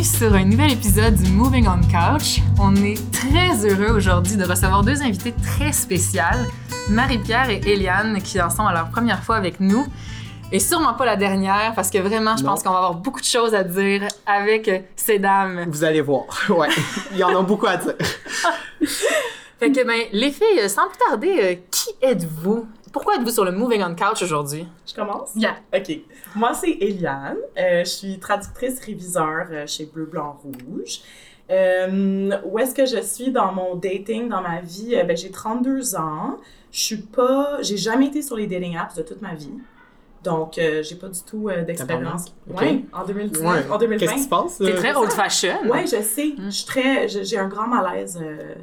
bienvenue sur un nouvel épisode du Moving on Couch. On est très heureux aujourd'hui de recevoir deux invités très spéciales, Marie-Pierre et Eliane, qui en sont à leur première fois avec nous. Et sûrement pas la dernière, parce que vraiment, je Non. pense qu'on va avoir beaucoup de choses à dire avec ces dames. Vous allez voir. Ouais. Il y en a beaucoup à dire. Fait que, ben, les filles, sans plus tarder, euh, qui êtes-vous? Pourquoi êtes-vous sur le Moving on Couch aujourd'hui? Je commence? Yeah. OK. Moi, c'est Eliane. Euh, je suis traductrice réviseur euh, chez Bleu, Blanc, Rouge. Euh, où est-ce que je suis dans mon dating, dans ma vie? Ben, j'ai 32 ans. Je suis pas... J'ai jamais été sur les dating apps de toute ma vie. Donc, euh, j'ai pas du tout euh, d'expérience. Ok. Ouais, en 2019, Ouais. en 2020. Qu'est-ce qui se passe? T'es très old fashion. Ouais, je sais. Mm. Je suis très, j'ai un grand malaise euh,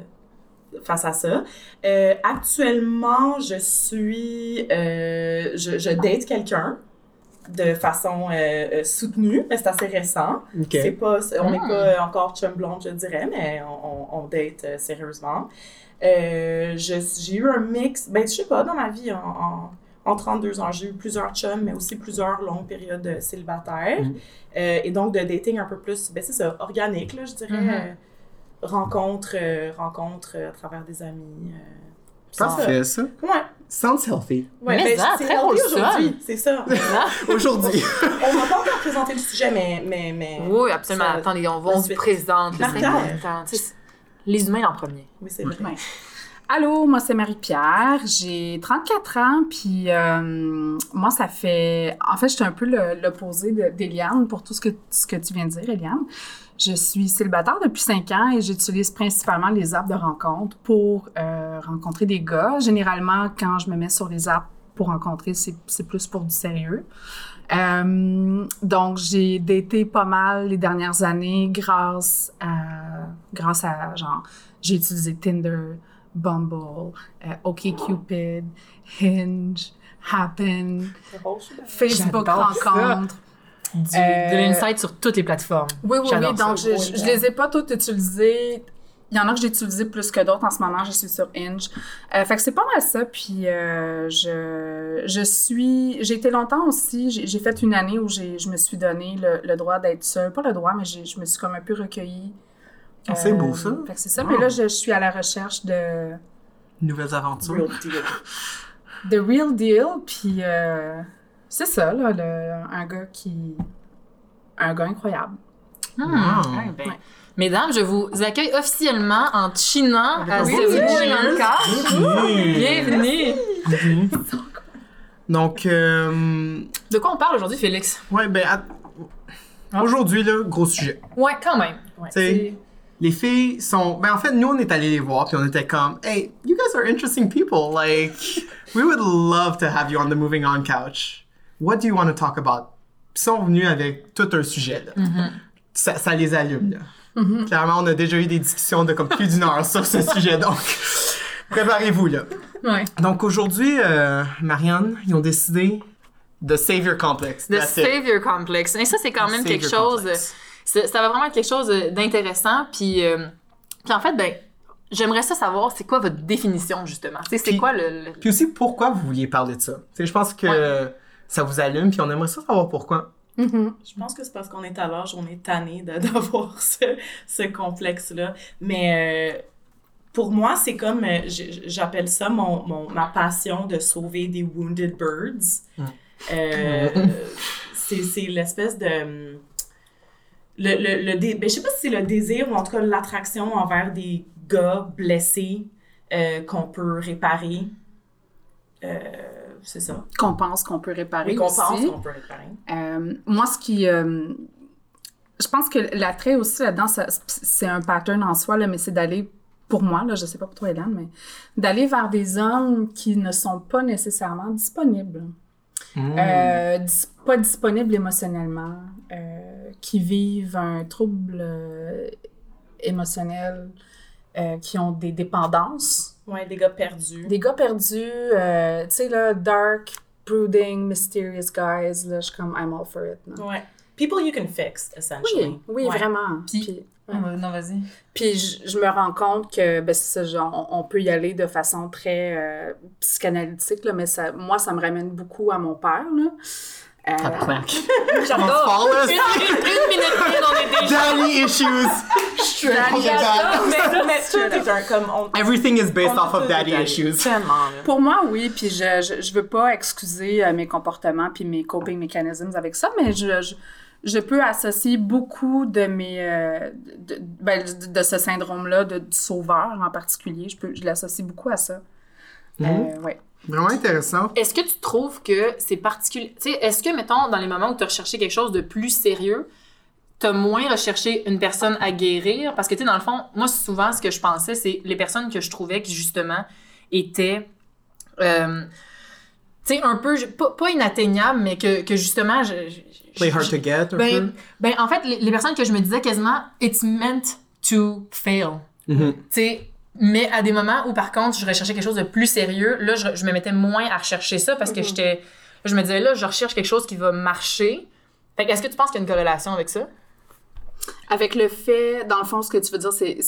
face à ça. Euh, actuellement, je suis, euh, je, je date quelqu'un de façon euh, soutenue, mais c'est assez récent. C'est pas, on n'est Mm. pas encore chum blonde, je dirais, mais on, on, on date sérieusement. J'ai eu un mix, ben je sais pas, dans ma vie, en, en, en 32 ans, j'ai eu plusieurs chums, mais aussi plusieurs longues périodes célibataires. Euh, et donc de dating un peu plus, ben c'est ça, organique, là, je dirais. Euh, rencontre, euh, rencontre euh, à travers des amis. euh, Parfait, ça. ça. Ouais. Sounds healthy. Ouais, Mais ben, ça, c'est très healthy wholesome. aujourd'hui, c'est ça. Aujourd'hui. On n'a pas encore présenté le sujet, mais... mais, mais Oui, absolument. Ça- Attendez, on va, on suite. présente. Les humains en premier. Oui, c'est vrai. Ouais. Allô, moi c'est Marie-Pierre, j'ai 34 ans, puis euh, moi ça fait... En fait, je suis un peu l'opposé de- d'Eliane pour tout ce que, ce que tu viens de dire, Eliane. Je suis célibataire depuis 5 ans et j'utilise principalement les apps de rencontre pour euh, rencontrer des gars. Généralement, quand je me mets sur les apps pour rencontrer, c'est c'est plus pour du sérieux. Euh, donc, j'ai daté pas mal les dernières années grâce à, grâce à, genre, j'ai utilisé Tinder, Bumble, euh, OkCupid, Hinge, Happen, Facebook. Rencontre. Du, Euh, De l'insight sur toutes les plateformes. Oui, oui, oui. Donc, je, je, je les ai pas toutes utilisées. Il y en a que j'ai utilisées plus que d'autres en ce moment. Je suis sur Hinge. Euh, fait que c'est pas mal ça. Puis, euh, je, je suis... J'ai été longtemps aussi... J'ai j'ai fait une année où j'ai- je me suis donné le, le droit d'être seule. Pas le droit, mais j'ai- je me suis comme un peu recueillie. Ah, c'est Euh, beau, ça. Fait que c'est ça. Mais là, je, je suis à la recherche de... Nouvelles aventures. Real deal. The real deal. Puis, euh, c'est ça, là. le- un gars qui... Un gars incroyable. Wow. Ouais, ben, Ouais. Mesdames, je vous accueille officiellement en chinant à Oui, ce oui. Couch. Bienvenue. Mhm. Donc, euh, De quoi on parle aujourd'hui, Félix? ouais, ben, à- Ah. aujourd'hui, là, gros sujet. Ouais, quand même. Ouais. Tu sais, les filles sont. Ben, en fait, nous, on est allés les voir, puis on était comme, hey, you guys are interesting people. Like, we would love to have you on the Moving On couch. What do you want to talk about? Ils sont venus avec tout un sujet, là. ça, ça les allume, là. Clairement, on a déjà eu des discussions de comme plus d'une heure sur ce sujet, donc préparez-vous, là. Ouais. Donc aujourd'hui, euh, Marianne, ils ont décidé de Savior Complex. It. Savior Complex. Et ça, c'est quand The même quelque chose. C'est- Ça va vraiment être quelque chose euh, d'intéressant. Puis, euh, puis en fait, ben, j'aimerais ça savoir, c'est quoi votre définition, justement? C'est Puis- quoi le. le- Puis aussi, pourquoi vous vouliez parler de ça? Je pense que Ouais. Ça vous allume, puis on aimerait ça savoir pourquoi. Mhm. Je pense que c'est parce qu'on est à l'âge, on est tanné de- d'avoir ce, ce complexe-là. Mais euh, pour moi, c'est comme, euh, j'appelle ça mon, mon, ma passion de sauver des wounded birds. Mm. Euh, c'est c'est l'espèce de... hum, Le, le, le dé- ben, je sais pas si c'est le désir ou en tout cas l'attraction envers des gars blessés euh, qu'on peut réparer. Euh, c'est ça. Qu'on pense qu'on peut réparer Oui, qu'on aussi. pense qu'on peut réparer. Euh, moi, ce qui. euh, je pense que l'attrait aussi là-dedans, ça- c'est un pattern en soi, là, mais c'est d'aller, pour moi, là, je sais pas pour toi, Hélène, mais d'aller vers des hommes qui ne sont pas nécessairement disponibles. Mm. Euh, dis- pas disponibles émotionnellement, euh, qui vivent un trouble euh, émotionnel, euh, qui ont des dépendances. Ouais, des gars perdus. Des gars perdus, euh, tu sais, là, dark, brooding, mysterious guys, là, je suis comme, I'm all for it. là. Ouais. People you can fix, essentially. Oui, oui, Ouais. vraiment. Puis- Puis, Non, vas-y. puis je, je me rends compte que, ben, c'est ça, genre, on, on peut y aller de façon très euh, psychanalytique, là, mais ça, moi, ça me ramène beaucoup à mon père, là. Euh, J'adore. Fall us. Une, une, une minute une, on est déjà. Daddy issues. Straight J'adore. back. mais, tout est un comme on. Everything is based off of daddy détaillé. issues. Tellement, là. Pour moi, oui, puis je, je, je veux pas excuser euh, mes comportements puis mes coping mechanisms avec ça, mais je, je, je peux associer beaucoup de mes euh, de, ben, de, de ce syndrome-là de, du sauveur en particulier. Je peux je l'associe beaucoup à ça. Euh, ouais. Vraiment intéressant. Est-ce que tu trouves que c'est particulier? Tu sais, est-ce que, mettons, dans les moments où tu as recherché quelque chose de plus sérieux, tu as moins recherché une personne à guérir? Parce que, tu sais, dans le fond, moi, souvent, ce que je pensais, c'est les personnes que je trouvais qui, justement, étaient. euh, tu sais, un peu, pas, pas inatteignables, mais que, que justement, je, je- Play hard je- to get, un ben, peu. ben, en fait, les, les personnes que je me disais quasiment, it's meant to fail. Mhm. Tu sais, mais à des moments où, par contre, je recherchais quelque chose de plus sérieux, là, je, je me mettais moins à rechercher ça parce que j'étais. Je me disais, là, je recherche quelque chose qui va marcher. Fait que, est-ce que tu penses qu'il y a une corrélation avec ça? Avec le fait, dans le fond, ce que tu veux dire, c'est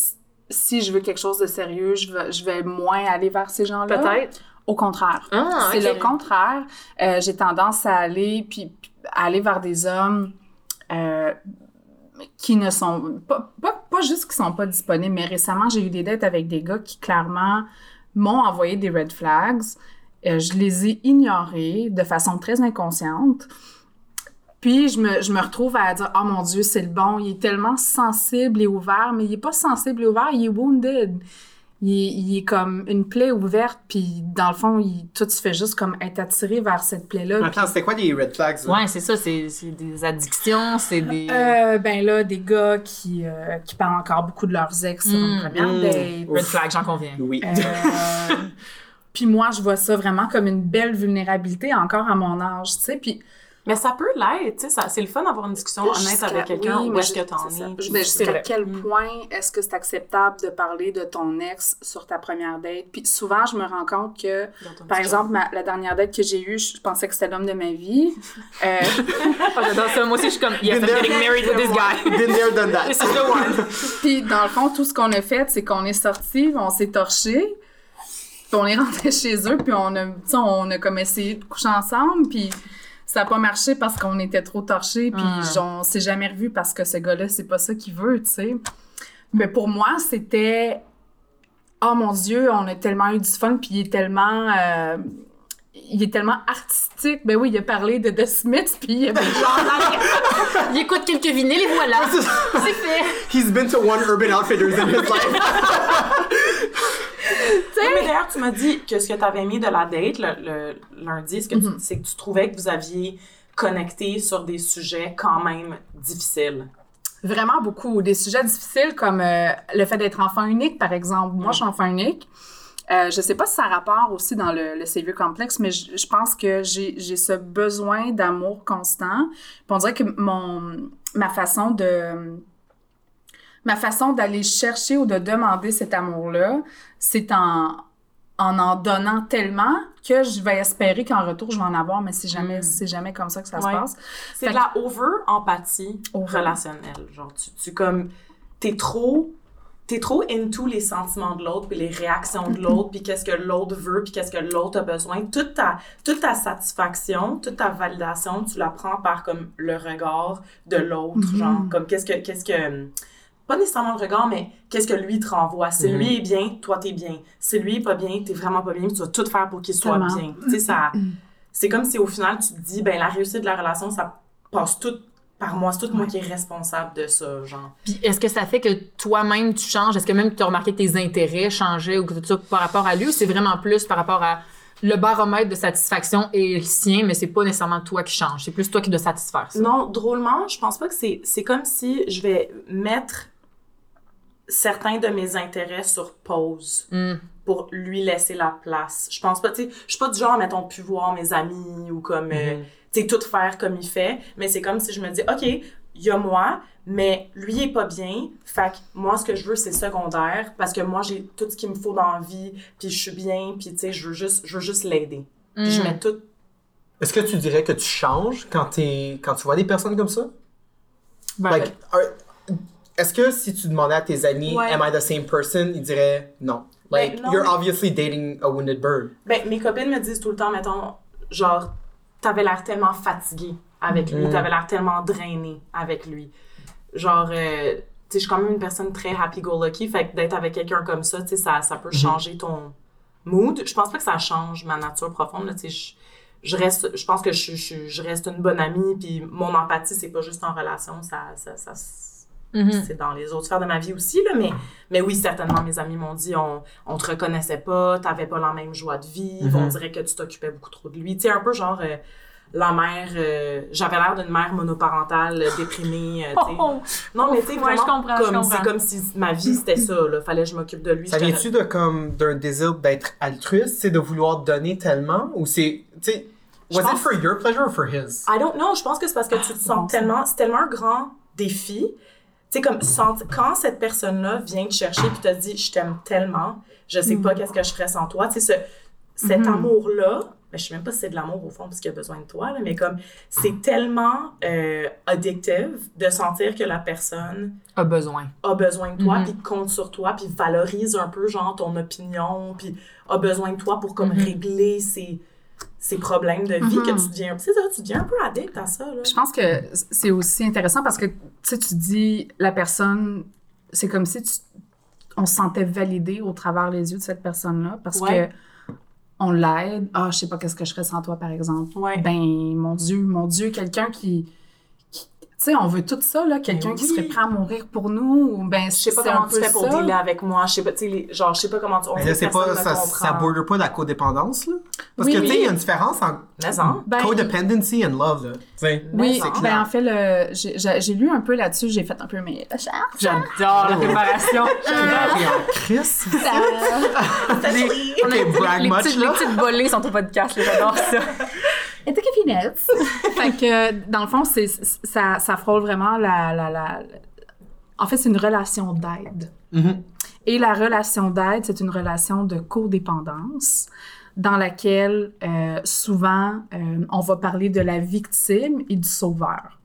si je veux quelque chose de sérieux, je vais, je vais moins aller vers ces gens-là? Peut-être. Au contraire. Ah, C'est le contraire. Euh, j'ai tendance à aller puis puis à aller vers des hommes euh, qui ne sont pas, pas, pas juste qui sont pas disponibles, mais récemment j'ai eu des dates avec des gars qui clairement m'ont envoyé des red flags. Euh, je les ai ignorés de façon très inconsciente. Puis je me, je me retrouve à dire oh mon dieu c'est le bon il est tellement sensible et ouvert mais il est pas sensible et ouvert il est wounded il est, il est comme une plaie ouverte, puis dans le fond, il, toi, tu fais juste comme être attiré vers cette plaie-là. Attends, c'était quoi les red flags? là? Ouais, c'est ça, c'est c'est des addictions, c'est des. Euh, ben là, des gars qui, euh, qui parlent encore beaucoup de leurs ex sur une Mm, première mm. date. Red flag, j'en conviens. Oui. Euh, puis moi, je vois ça vraiment comme une belle vulnérabilité encore à mon âge, tu sais. Puis Mais ça peut l'être, tu sais, ça- c'est le fun d'avoir une discussion honnête avec quelqu'un oui, où mais est-ce que t'en es. Jusqu'à quel Mm. point est-ce que c'est acceptable de parler de ton ex sur ta première date? Puis souvent, je me rends compte que, par exemple, ma- la dernière date que j'ai eue, je pensais que c'était l'homme de ma vie. Euh, Ah, j'adore ça. Moi aussi, je suis comme, yes, I'm getting married with this guy. Been there, done that. This is the one. Puis dans le fond, tout ce qu'on a fait, c'est qu'on est sortis, on s'est torchés, puis on est rentré chez eux, puis on a, on a comme essayé de coucher ensemble, puis ça a pas marché parce qu'on était trop torchés, puis Mm. on s'est jamais revu parce que ce gars-là, c'est pas ça qu'il veut, tu sais. Mais pour moi, c'était oh mon Dieu, on a tellement eu du fun, puis il est tellement euh, il est tellement artistique. Ben oui, il a parlé de The Smiths, puis il y avait genre Il écoute quelques vinyles et voilà. C'est fait. He's been to one Urban Outfitters in his life. Mais d'ailleurs, tu m'as dit que ce que tu avais mis de la date le, le lundi, que Mhm. c'est que tu trouvais que vous aviez connecté sur des sujets quand même difficiles. Vraiment beaucoup. Des sujets difficiles comme euh, le fait d'être enfant unique, par exemple. Moi, je suis enfant unique. Euh, je sais pas si ça a rapport aussi dans le, le savior complexe, mais je, je pense que j'ai j'ai ce besoin d'amour constant. Puis on dirait que mon ma façon de ma façon d'aller chercher ou de demander cet amour-là, c'est en en en donnant tellement que je vais espérer qu'en retour je vais en avoir, mais c'est jamais Mm. c'est jamais comme ça que ça Ouais. se passe. C'est de la over-empathie Over. relationnelle. Genre, tu, tu comme, t'es trop, t'es trop into les sentiments de l'autre, puis les réactions de l'autre, puis qu'est-ce que l'autre veut, puis qu'est-ce que l'autre a besoin. Toute ta, toute ta satisfaction, toute ta validation, tu la prends par comme le regard de l'autre. Mhm. Genre, comme qu'est-ce que, qu'est-ce que, pas nécessairement le regard, mais qu'est-ce que lui te renvoie? Si Mhm. lui est bien, toi t'es bien. Si lui est pas bien, t'es vraiment pas bien, tu vas tout faire pour qu'il soit bien. Tu sais, ça, c'est comme si au final tu te dis, ben la réussite de la relation, ça passe tout par moi. C'est tout moi qui est responsable de ça, genre. Puis est-ce que ça fait que toi-même tu changes? Est-ce que même tu as remarqué que tes intérêts changeaient ou que tout ça par rapport à lui ou c'est vraiment plus par rapport à le baromètre de satisfaction est le sien, mais c'est pas nécessairement toi qui change? C'est plus toi qui dois satisfaire ça. Non, drôlement, je pense pas que c'est. C'est comme si je vais mettre certains de mes intérêts sur pause Hmm. pour lui laisser la place. Je pense pas, tu sais, je suis pas du genre, mettons, pu voir mes amis ou comme, euh, Mhm. tu sais, tout faire comme il fait, mais c'est comme si je me dis, OK, il y a moi, mais lui il est pas bien, fait que moi, ce que je veux, c'est secondaire, parce que moi, j'ai tout ce qu'il me faut dans la vie, puis je suis bien, puis tu sais, je veux juste, je veux juste l'aider. Puis je Hmm. mets tout Est-ce que tu dirais que tu changes quand, t'es- quand tu vois des personnes comme ça? Ben, Like, are- est-ce que si tu demandais à tes amis, Ouais. am I the same person, ils diraient non? Like, Ben, non, you're mais- obviously dating a wounded bird. Ben, mes copines me disent tout le temps, mettons, genre, t'avais l'air tellement fatigué avec lui. Mm. T'avais l'air tellement drainé avec lui. Genre, euh, tu sais, je suis quand même une personne très happy-go-lucky, fait que d'être avec quelqu'un comme ça, tu sais, ça, ça peut changer ton mood. Je pense pas que ça change ma nature profonde, là, tu sais, je, je reste, je pense que je, je, je reste une bonne amie, puis mon empathie, c'est pas juste en relation, ça, ça, ça, Mhm. c'est dans les autres sphères de ma vie aussi, là, mais, mais oui, certainement, mes amis m'ont dit, on, on te reconnaissait pas, t'avais pas la même joie de vivre, Mhm. on dirait que tu t'occupais beaucoup trop de lui. Tu sais, un peu genre, euh, la mère, euh, j'avais l'air d'une mère monoparentale, euh, déprimée, euh, sais. Oh, Non, mais tu sais, Ouais, comme, c'est comme si ma vie, c'était ça, là. Fallait que je m'occupe de lui. Ça vient-tu de comme d'un désir d'être altruiste, c'est de vouloir donner tellement ou c'est tu sais Je was it for your pleasure or for his? I don't know, je pense que c'est parce que tu te bon, sens tellement, c'est tellement un grand défi. Tu sais, comme, quand cette personne-là vient te chercher puis te dit, je t'aime tellement, je sais pas qu'est-ce que je ferais sans toi, tu sais, ce, cet Mhm. amour-là, mais je sais même pas si c'est de l'amour au fond parce qu'il a besoin de toi, là, mais comme, c'est tellement euh, addictive de sentir que la personne a besoin. a besoin de toi, Mhm. puis compte sur toi, puis valorise un peu, genre, ton opinion, puis a besoin de toi pour, comme, Mhm. régler ses, ses problèmes de vie, Mhm. que tu deviens, tu sais, ça, tu deviens un peu addict à ça, là. Je pense que c'est aussi intéressant parce que, tu tu dis, la personne, c'est comme si tu- on se sentait validé au travers les yeux de cette personne-là parce Ouais. que on l'aide. Ah, je sais pas qu'est-ce que je ferais sans toi, par exemple. Ouais. Ben, mon Dieu, mon Dieu, quelqu'un qui. Tu sais, on veut tout ça, là, quelqu'un Ben qui serait prêt à mourir pour nous. ou Ben, Je sais pas comment tu fais pour ça. dealer avec moi. Je sais pas, tu sais, genre, je sais pas comment tu. On là, pas ça, ça border pas la codépendance là? Parce Oui, que tu sais oui. il y a une différence hein? Ben, codependency and love là. Oui, ben clair. en fait, le- j'ai- lu un peu là-dessus, j'ai fait un peu mes recherches. J'adore la préparation. J'ai appris en Christ. Les, Ok, les- petites, là. les petites volées sont au podcast, j'adore ça. Et t'es finesse. fait que, dans le fond, c'est, ça, ça frôle vraiment la, la, la- En fait, c'est une relation d'aide. Mhm. Et la relation d'aide, c'est une relation de codépendance dans laquelle, euh, souvent, euh, on va parler de la victime et du sauveur.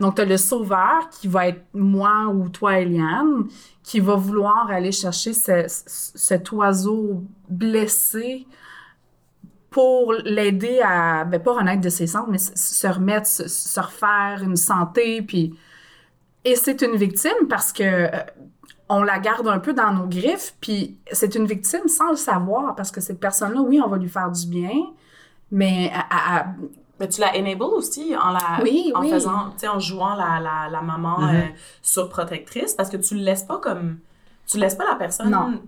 Donc, tu as le sauveur qui va être moi ou toi, Eliane, qui va vouloir aller chercher ce- ce- cet oiseau blessé pour l'aider à, ben, pas renaître de ses cendres, mais se, remettre, se, se refaire une santé. Puis... Et c'est une victime parce que euh, on la garde un peu dans nos griffes, puis c'est une victime sans le savoir parce que cette personne-là, oui, on va lui faire du bien, mais à- à- à- Mais tu la enable aussi en la Oui, en oui. faisant, tu sais, en jouant la, la, la maman Mhm. euh, surprotectrice parce que tu le laisses pas comme. Tu laisses pas la personne Non.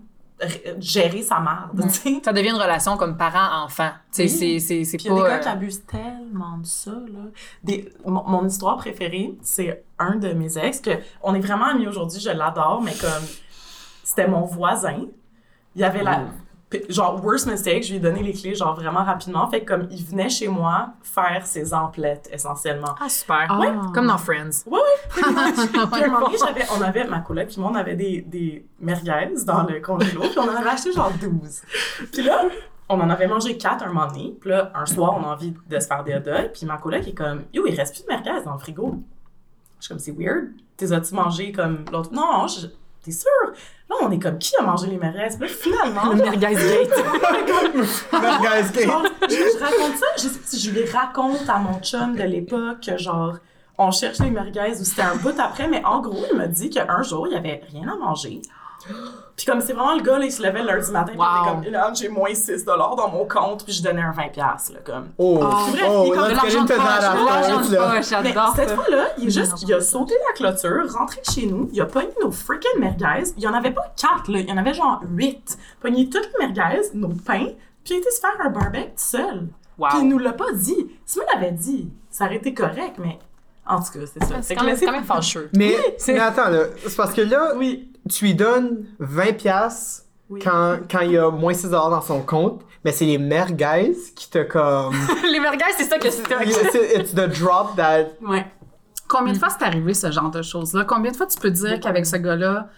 Gérer sa merde, tu sais. Ça devient une relation comme parent-enfant. Tu sais, Oui. c'est- c'est c'est Puis il y a des pas... gars qui euh, abusent tellement de ça, là. Des, mon, mon histoire préférée, c'est un de mes ex, que on est vraiment amis aujourd'hui, je l'adore, mais comme, c'était mon voisin. Il y avait la... Genre, worst mistake, je lui ai donné les clés, genre, vraiment rapidement. Fait que comme, il venait chez moi faire ses emplettes, essentiellement. Ah, super. Ah. Ouais, comme dans Friends. Ouais, ouais. Puis un moment donné, j'avais, on avait, ma coloc puis moi, on avait des, des merguez dans le congélo, puis on en avait acheté genre 12. Puis là, on en avait mangé 4 un moment donné, puis là, un soir, on a envie de se faire des hot dogs, puis ma coloc est comme, yo, il reste plus de merguez dans le frigo. Je suis comme, c'est weird. T'es as-tu mangé comme l'autre? Non, non, je- t'es sûr? Là, on est comme, qui a mangé les merguez? Puis finalement, Le Merguez Gate. Gay. Genre, je, je raconte ça, je sais pas si je les raconte à mon chum de l'époque, que genre, on cherche les merguez ou c'était un bout après, mais en gros, il m'a dit qu'un jour, il y avait rien à manger. Puis comme c'est vraiment le gars, là, il se levait lundi matin, Wow. était comme, Ilan, j'ai moins 6 dans mon compte, puis je donnais un 20 piastres, là, comme. Oh, C'est vrai, oh, il est comme De l'argent poche. là. Mais cette fois-là, il, est juste, il a sauté la clôture, rentré chez nous, il a pogné nos freaking merguez. Il y en avait pas quatre, là, il y en avait genre huit. Pogné toutes les merguez, nos pains, puis il a été se faire un barbecue tout seul. Wow. Puis il nous l'a pas dit. Si me l'avait dit, ça aurait été correct, mais en tout cas, c'est ça. C'est Fait quand, que même- là, c'est quand même fâcheux. Mais, c'est- mais attends, là, c'est parce que là, Oui. tu lui donnes 20 piastres Oui. quand, quand il y a moins 6 dans son compte, mais c'est les merguez qui te comme... Les merguez, c'est ça que c'est. it's, it's the drop that... Ouais. Combien de fois c'est arrivé ce genre de choses-là? Combien de fois tu peux dire qu'avec ce gars-là,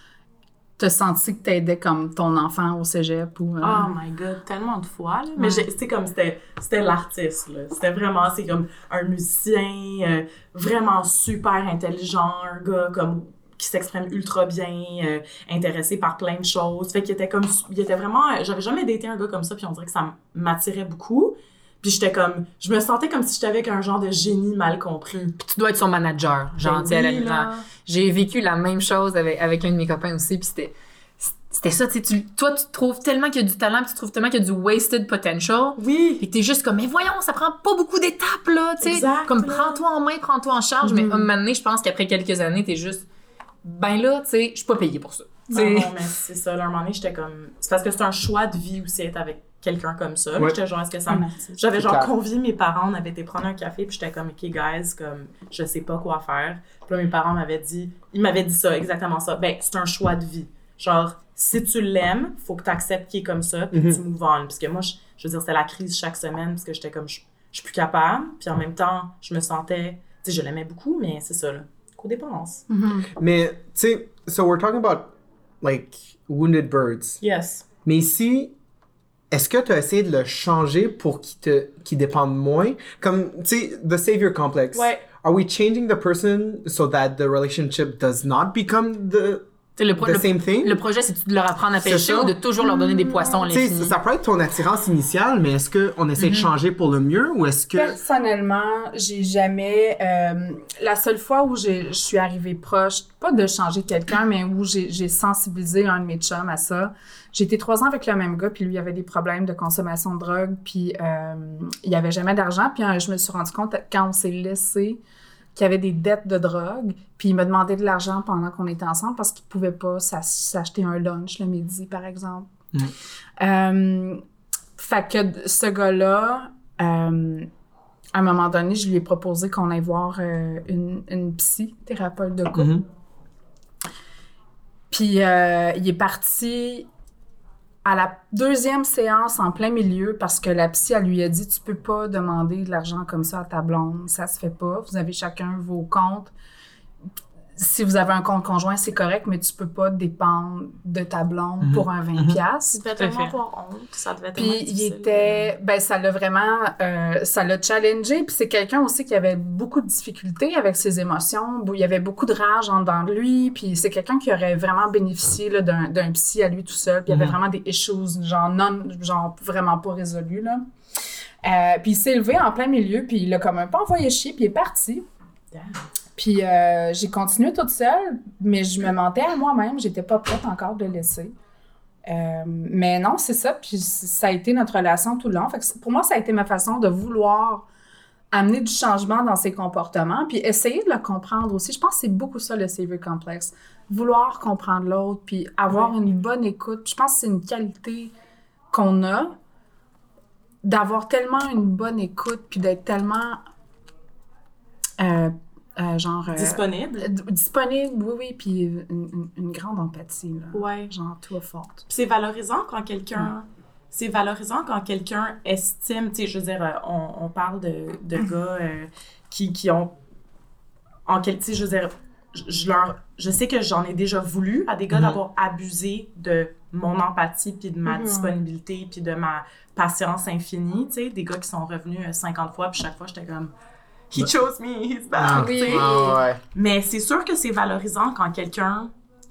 t'as senti que t'aidais comme ton enfant au cégep ou... euh, Oh my god, tellement de fois. Là. Mais j'ai- c'est comme, c'était c'était l'artiste. là. C'était vraiment, c'est comme un musicien euh, vraiment super intelligent, un gars comme qui s'exprime ultra bien, euh, intéressé par plein de choses. Fait qu'il était comme, il était vraiment, j'avais jamais daté un gars comme ça, puis on dirait que ça m'attirait beaucoup. Puis j'étais comme, je me sentais comme si j'étais avec un genre de génie mal compris. Puis tu dois être son manager, Ben à la- oui. J'ai vécu la même chose avec, avec un de mes copains aussi, puis c'était c'était ça, tu sais, toi, tu trouves tellement qu'il y a du talent, puis tu trouves tellement qu'il y a du wasted potential, Oui. puis t'es juste comme, mais voyons, ça prend pas beaucoup d'étapes, là, tu sais. Comme, prends-toi en main, prends-toi en charge, mais Mhm. un moment donné, je pense qu'après quelques années, t'es juste, ben là, tu sais, je suis pas payée pour ça. Non, mais c'est ça. Là, un moment donné, j'étais comme. C'est parce que c'est un choix de vie aussi être avec quelqu'un comme ça. Ouais. J'étais genre, est-ce que ça me. J'avais genre clair. convié mes parents, on avait été prendre un café, puis j'étais comme, OK, guys, comme, je sais pas quoi faire. Puis là, mes parents m'avaient dit, ils m'avaient dit ça, exactement ça. Ben, c'est un choix de vie. Genre, si tu l'aimes, faut que tu acceptes qu'il est comme ça, puis Mhm. tu move on. Parce que moi, je, je veux dire, c'était la crise chaque semaine, parce que j'étais comme, je, je suis plus capable. Puis en même temps, je me sentais, tu sais, je l'aimais beaucoup, mais c'est ça, là. Codépendance. Mhm. Mais, tu sais, so we're talking about, like, wounded birds. Yes. Mais ici, est-ce que tu as essayé de le changer pour qu'il te qu'il dépende moins? Comme, tu sais, the savior complex. Ouais. Are we changing the person so that the relationship does not become the, le, pro- the le- same thing? le projet, c'est de leur apprendre à pêcher ou de toujours leur donner des poissons à l'infini. ça peut être ton attirance initiale, mais est-ce qu'on essaie de changer pour le mieux ou est-ce que... Personnellement, j'ai jamais. euh, la seule fois où j'ai- je suis arrivée proche, pas de changer quelqu'un, mais où j'ai j'ai sensibilisé un de mes chums à ça. J'ai été trois ans avec le même gars, puis lui il avait des problèmes de consommation de drogue, puis euh, il y avait jamais d'argent. Puis euh, je me suis rendu compte quand on s'est laissé qu'il y avait des dettes de drogue, puis il m'a demandé de l'argent pendant qu'on était ensemble parce qu'il pouvait pas s'ach- s'acheter un lunch le midi, par exemple. Mm. Euh, fait que ce gars-là, euh, à un moment donné, je lui ai proposé qu'on aille voir euh, une, une psy, thérapeute de couple. Mhm. Puis il est parti à la deuxième séance en plein milieu parce que la psy, elle lui a dit Tu peux pas demander de l'argent comme ça à ta blonde, ça se fait pas. Vous avez chacun vos comptes. Si vous avez un compte conjoint, c'est correct, mais tu peux pas dépendre de ta blonde Mhm. pour un 20$. Mhm. piastres. Tu devais Tout à tellement fait. avoir honte. Ça devait tellement Puis être il était, ben ça l'a vraiment, euh, ça l'a challengé. Puis c'est quelqu'un aussi qui avait beaucoup de difficultés avec ses émotions. Il y avait beaucoup de rage en dedans de lui. Puis c'est quelqu'un qui aurait vraiment bénéficié d'un, d'un psy à lui tout seul. Puis il y avait Mhm. vraiment des issues, genre non, genre vraiment pas résolus là. Euh, puis il s'est levé en plein milieu, puis il a comme un peu envoyé chier, puis il est parti. Puis euh, j'ai continué toute seule, mais je me mentais à moi-même, j'étais pas prête encore de laisser. Euh, mais non, c'est ça, puis ça a été notre relation tout le long. Fait que pour moi, ça a été ma façon de vouloir amener du changement dans ses comportements, puis essayer de le comprendre aussi. Je pense que c'est beaucoup ça le savior complex. Vouloir comprendre l'autre, puis avoir une bonne écoute. Je pense que c'est une qualité qu'on a, d'avoir tellement une bonne écoute, puis d'être tellement... euh, euh, genre... euh, Disponible? disponible, oui, oui, puis une, une- une grande empathie, là. Ouais. Genre, toi forte. C'est valorisant quand quelqu'un. C'est valorisant quand quelqu'un estime, tu sais, je veux dire, euh, on, on parle de, de gars euh, qui, qui ont. En quel, tu sais, je veux dire, je, leur. Je sais que j'en ai déjà voulu à des gars Mhm. d'avoir abusé de mon empathie, puis de ma Mhm. disponibilité, puis de ma patience infinie, tu sais, des gars qui sont revenus euh, 50 fois, puis chaque fois, j'étais comme. He chose me, he's Ah, back. tu sais. ah, ouais. Mais c'est sûr que c'est valorisant quand quelqu'un,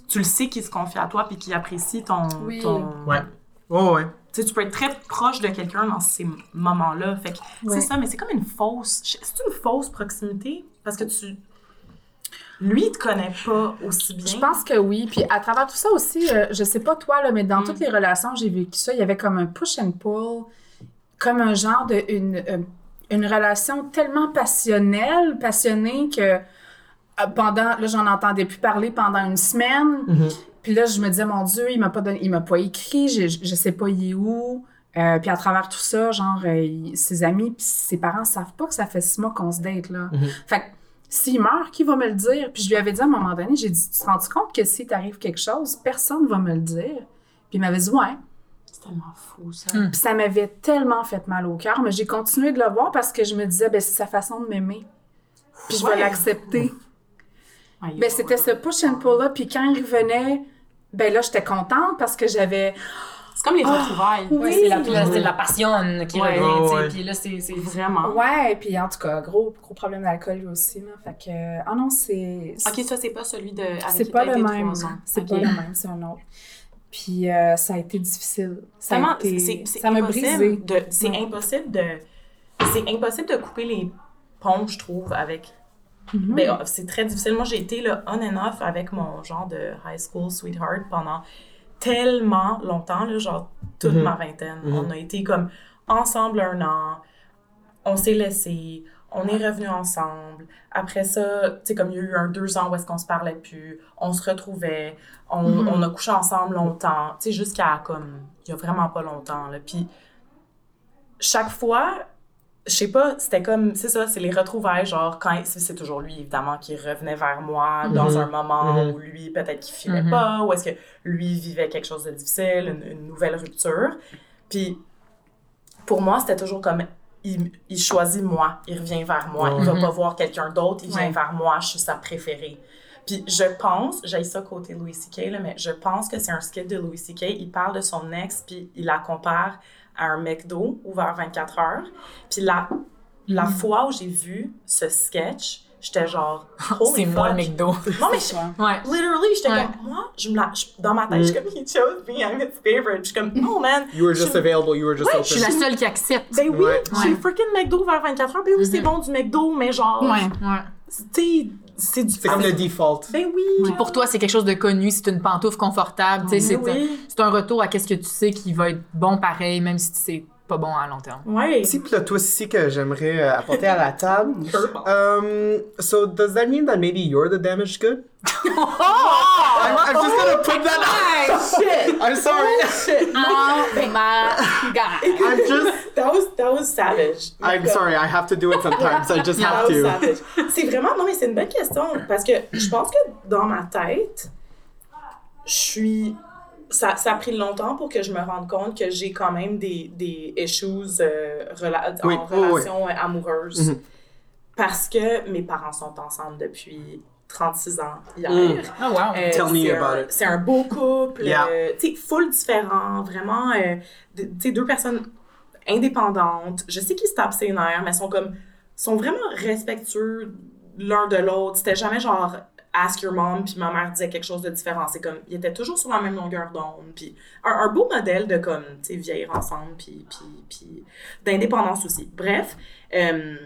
tu le sais, qu'il se confie à toi puis qu'il apprécie ton. Oui. ton- Ouais. Oh, ouais. Tu sais, tu peux être très proche de quelqu'un dans ces moments-là. Fait que Ouais. c'est ça, mais c'est comme une fausse. C'est une fausse proximité parce que tu. Lui, il te connaît pas aussi bien. Je pense que oui. Puis à travers tout ça aussi, euh, je sais pas toi, là, mais dans Mm. toutes les relations, j'ai vécu ça. Il y avait comme un push and pull, comme un genre de. une, euh, une relation tellement passionnelle, passionnée que euh, pendant. Là, j'en entendais plus parler pendant une semaine. Mhm. Puis là, je me disais, mon Dieu, il m'a pas donné, il m'a pas écrit, je, je sais pas il est où. Euh, puis à travers tout ça, genre, euh, ses amis puis ses parents savent pas que ça fait six mois qu'on se date, là. Mhm. Fait que s'il meurt, qui va me le dire? Puis je lui avais dit à un moment donné, j'ai dit, tu te rends compte que si t'arrive quelque chose, personne va me le dire? Puis il m'avait dit, ouais. C'est tellement fou, ça. Hmm. Puis ça m'avait tellement fait mal au cœur, mais j'ai continué de le voir parce que je me disais, ben c'est sa façon de m'aimer. Puis je vais Ouais. L'accepter. Ben, c'était ce push and pull-là. Puis quand il revenait, ben là, j'étais contente parce que j'avais... C'est comme les Ah, retrouvailles. oui. C'est la, c'est la passion qui Ouais. revient. Puis là, c'est. c'est- Vraiment. Ouais, puis en tout cas, gros, gros problème d'alcool lui aussi. Là. Fait que... Ah non, c'est... Ok, ça, c'est pas celui de. C'est pas le même. C'est pas le même, c'est un autre. Puis euh, ça a été difficile. Ça, m'a impossible brisé. de- C'est Ouais. impossible de. c'est impossible de couper les ponts, je trouve, avec. Mhm. Ben, c'est très difficile. Moi, j'ai été là, on and off avec mon genre de high school sweetheart pendant tellement longtemps, là, genre toute Mhm. ma vingtaine. Mhm. On a été comme ensemble un an, on s'est laissé, on est revenus ensemble. Après ça, tu sais, comme il y a eu un deux ans où est-ce qu'on se parlait plus, on se retrouvait, on, Mhm. on a couché ensemble longtemps, tu sais, jusqu'à comme, il y a vraiment pas longtemps, là. Puis chaque fois, je sais pas, c'était comme, c'est ça, c'est les retrouvailles, genre, quand, c'est toujours lui, évidemment, qui revenait vers moi dans Mhm. un moment Mhm. où lui, peut-être qu'il filait pas, ou est-ce que lui vivait quelque chose de difficile, une, une nouvelle rupture. Puis, pour moi, c'était toujours comme, il, il choisit moi, il revient vers moi, il va pas voir quelqu'un d'autre, il vient Ouais. vers moi, je suis sa préférée. Puis je pense, j'ai ça côté Louis C.K., là, mais je pense que c'est un skit de Louis C.K. Il parle de son ex, puis il la compare à un McDo ouvert 24 heures. Puis la, la fois où j'ai vu ce sketch, j'étais genre, holy C'est moi le. McDo. Non, mais je- Ouais. literally, j'étais Ouais. comme, moi, je me la, je- dans ma tête, je suis comme, he chose me, I'm his favorite. Je suis comme, oh man, You were just available, you were just Ouais, Je suis open. la seule qui accepte. ben oui, Ouais. j'ai Ouais. freaking McDo vers 24 heures. Ben oui, c'est Mhm. bon du McDo, mais genre, Ouais. Ouais. tu sais, c'est du C'est comme le default. Ben oui. Puis pour toi, c'est quelque chose de connu, c'est une pantoufle confortable. tu sais, Ben C'est un, oui. c'est un retour à qu'est-ce que tu sais qui va être bon pareil, même si c'est pas bon à long terme. Ouais. Petit plot twist ici que j'aimerais euh, apporter à la table. Um, so does that mean that maybe you're the damaged good? I'm, I'm just gonna put that out. Shit. I'm sorry. Shit. Oh my God! I'm just. That was, that was savage. I'm Like, sorry. I have to do it sometimes. I just have was to. savage. C'est vraiment, non mais c'est une bonne question parce que je pense que dans ma tête, je suis, ça, ça a pris longtemps pour que je me rende compte que j'ai quand même des, des issues euh, rela- Oui, en oui. relation euh, amoureuse Mhm. parce que mes parents sont ensemble depuis 36 ans hier. Mm. Oh wow. Euh, Tell me c'est about un- it. C'est un beau couple, Yeah. euh, tu sais, full différent, vraiment, euh, tu sais, deux personnes indépendantes. Je sais qu'ils se tapent ses nerfs, mais sont comme, sont vraiment respectueux l'un de l'autre. C'était jamais genre ask your mom, puis ma mère disait quelque chose de différent. C'est comme, ils étaient toujours sur la même longueur d'onde, puis un, un beau modèle de comme, tu sais, vieillir ensemble, puis, puis, puis d'indépendance aussi. Bref, euh,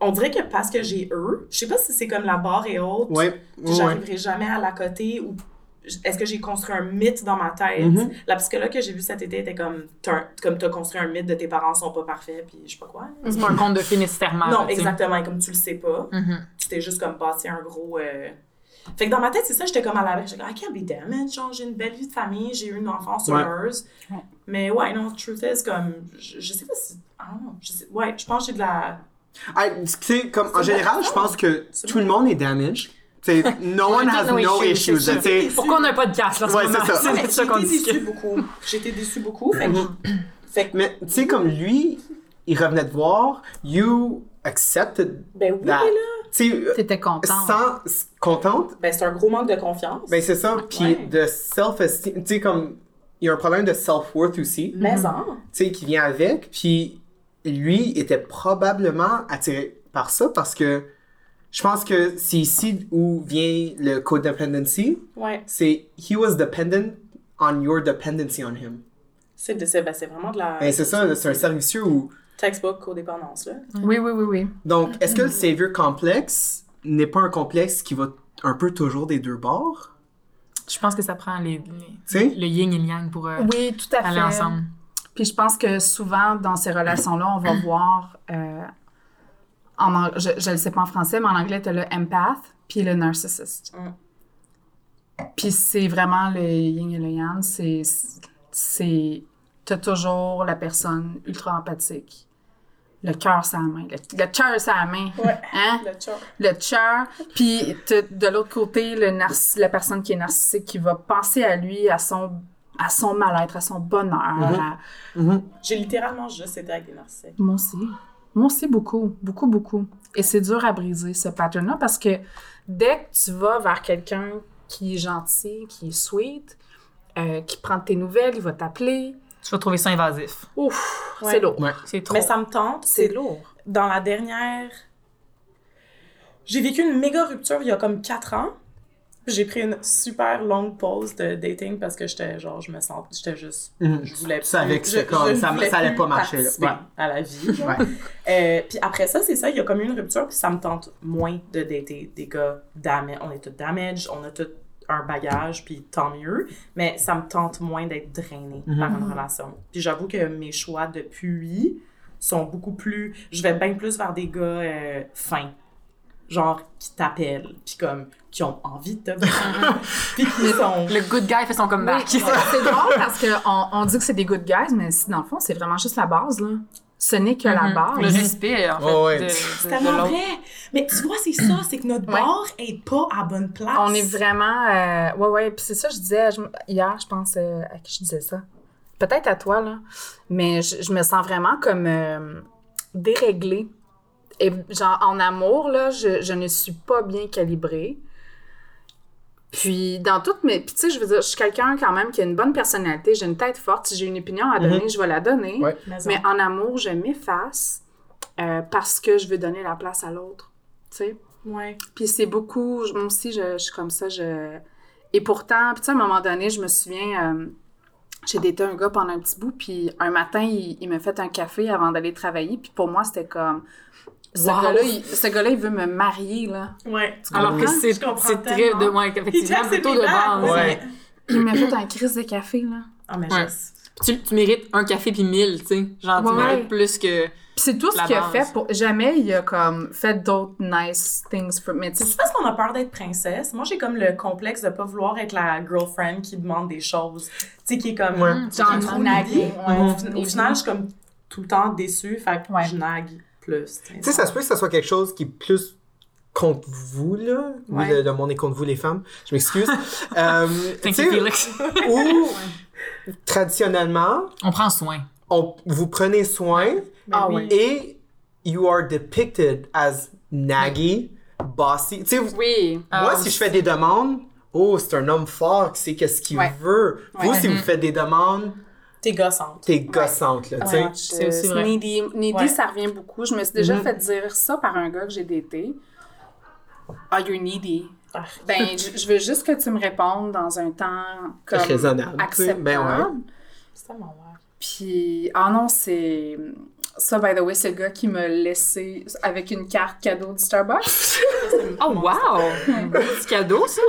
on dirait que parce que j'ai eux, je sais pas si c'est comme la barre est haute, Ouais. ouais. j'arriverai jamais à la côté ou est-ce que j'ai construit un mythe dans ma tête? Mhm. La psychologue que j'ai vue cet été était comme, t'as comme t'as construit un mythe de tes parents sont pas parfaits, puis je sais pas quoi. C'est pas un conte de fées nécessairement. non, exactement, comme tu le sais pas, Mhm. tu t'es juste comme passé un gros. euh, Fait que dans ma tête, c'est ça, j'étais comme à la j'étais comme, I can't be damaged, genre, j'ai une belle vie de famille, j'ai eu une enfance Ouais. heureuse. Ouais. Mais ouais, non, truth is, comme, je, je sais pas si. Je sais, ouais, je pense que j'ai de la. I- tu sais, comme en général, je pense que tout le monde est damaged. Tu sais, no one has no issues, issues. c'est tu sais. Pourquoi on n'a pas de casse là, Ouais, c'est ça. Discute. déçue beaucoup. Été déçue beaucoup. Fait que, fait que Mais tu sais, comme lui, il revenait te voir, you accepted ben oui, that. là. Tu sais, T'étais contente. sans contente, Ben, c'est un gros manque de confiance. ben c'est ça. Puis Ouais. de self-esteem, tu sais, comme il y a un problème de self-worth aussi, mais Mhm. en. tu sais, qui vient avec. Puis lui était probablement attiré par ça parce que je pense que c'est ici où vient le codependency. Ouais. C'est he was dependent on your dependency on him. C'est ben, vraiment de la. Ben, c'est ça, c'est un cercle vicieux où. Textbook codépendance, là. Oui, oui, oui, oui. Donc, est-ce que le savior complexe n'est pas un complexe qui va un peu toujours des deux bords? Je pense que ça prend les, le yin et le yang pour euh, Oui, tout à fait. aller ensemble. Puis je pense que souvent, dans ces relations-là, on va voir... euh, en, je ne le sais pas en français, mais en anglais, tu as le empath puis le narcissist. Mm. Puis c'est vraiment le yin et le yang. C'est... c'est tu as toujours la personne ultra empathique. Le cœur sur la main. Le, le cœur sur la main. Ouais. Hein? Le chat. le cœur, puis de l'autre côté le la personne qui est narcissique qui va penser à lui, à son à son mal-être, à son bonheur. Mhm. à- J'ai littéralement juste été avec des narcissiques. Moi aussi. Moi aussi beaucoup, beaucoup, beaucoup. Et c'est dur à briser ce pattern-là parce que dès que tu vas vers quelqu'un qui est gentil, qui est sweet, euh, qui prend tes nouvelles, il va t'appeler. Tu vas trouver ça invasif. Ouf, Ouais. c'est lourd. Ouais. C'est trop. Mais ça me tente. C'est C'est lourd. dans la dernière. J'ai vécu une méga rupture il y a comme 4 ans. J'ai pris une super longue pause de dating parce que j'étais genre, je me sens, j'étais juste, Mhm. je voulais Tu savais que je- c'était comme- je ne ça- voulais ça allait plus pas marcher, là. participer Ouais. à la vie. Euh, puis après ça, c'est ça, il y a comme une rupture, puis ça me tente moins de dater des gars damage. On est tous damage, on a tous un bagage, puis tant mieux, mais ça me tente moins d'être drainé Mhm. par une relation. Puis j'avoue que mes choix depuis sont beaucoup plus... Je vais bien plus vers des gars euh, fins, genre qui t'appellent, puis comme qui ont envie de te voir, puis qui sont... Le good guy fait son Oui, comeback. c'est drôle parce qu'on on dit que c'est des good guys, mais si dans le fond, c'est vraiment juste la base, là. Ce n'est que la Mhm. base. Le suspect, en fait, Ouais, ouais. de, de- C'est tellement vrai! Mais tu vois, c'est ça, c'est que notre Ouais. bar est pas à bonne place. On est vraiment. euh, ouais, ouais. Puis c'est ça, je disais je- hier, je pense. euh, à qui je disais ça? Peut-être à toi, là. Mais je, je me sens vraiment comme euh, déréglée. Et genre, en amour, là, je, je ne suis pas bien calibrée. Puis, dans toutes mes. Puis, tu sais, je veux dire, je suis quelqu'un quand même qui a une bonne personnalité. J'ai une tête forte. Si j'ai une opinion à donner, je vais la donner. Ouais. Mais, Mais en amour, je m'efface euh, parce que je veux donner la place à l'autre. Tu sais? ouais. Puis c'est beaucoup, moi aussi, je, je suis comme ça, je... Et pourtant, puis tu sais, à un moment donné, je me souviens, euh, j'ai daté un gars pendant un petit bout, puis un matin, il, il m'a fait un café avant d'aller travailler, puis pour moi, c'était comme... Ce Wow. gars-là, il, ce gars-là, il veut me marier, là. Ouais. Alors que c'est c'est très de ouais, Il effectivement plutôt de base. Ouais. Il m'a fait un crise de café, là. Ah, mais Ouais. Tu, tu mérites un café puis mille, tu sais. Genre, tu mérites plus que. Puis c'est tout ce qu'il a fait pour... Jamais il a, comme, fait d'autres nice things for me. Tu sais, C'est parce qu'on a peur d'être princesse. Moi, j'ai comme le complexe de pas vouloir être la girlfriend qui demande des choses. Tu sais, qui est comme. Ouais. needy. ouais. Au fin- Au final, je suis comme tout le temps déçue. Fait que Ouais. je nague plus. Tu sais, ça se peut que ça soit quelque chose qui est plus contre vous, là. Oui, Ouais. le, le monde est contre vous, les femmes. Je m'excuse. euh, tu Thank sais, you, Felix. ou, traditionnellement, On prend soin. on, vous prenez soin Ah oui. et you are depicted as naggy, bossy. Tu sais, Oui. moi, Ah, si je fais des demandes, oh, c'est un homme fort qui sait qu'est-ce qu'il Ouais. veut. Vous, Ouais. si vous faites des demandes, T'es gossante. t'es gossante, là, tu sais. Ouais, C'est aussi vrai. Needy, needy, Ouais. ça revient beaucoup. Je me suis déjà Mhm. fait dire ça par un gars que j'ai daté. Ah, you're needy. Ah. Ben, je, je veux juste que tu me répondes dans un temps comme Raisonnable, acceptable. Ben ouais. C'est tellement. Puis, ah non, c'est... Ça, by the way, c'est le gars qui m'a laissé avec une carte cadeau du Starbucks. Oh, wow! Petit cadeau, ça?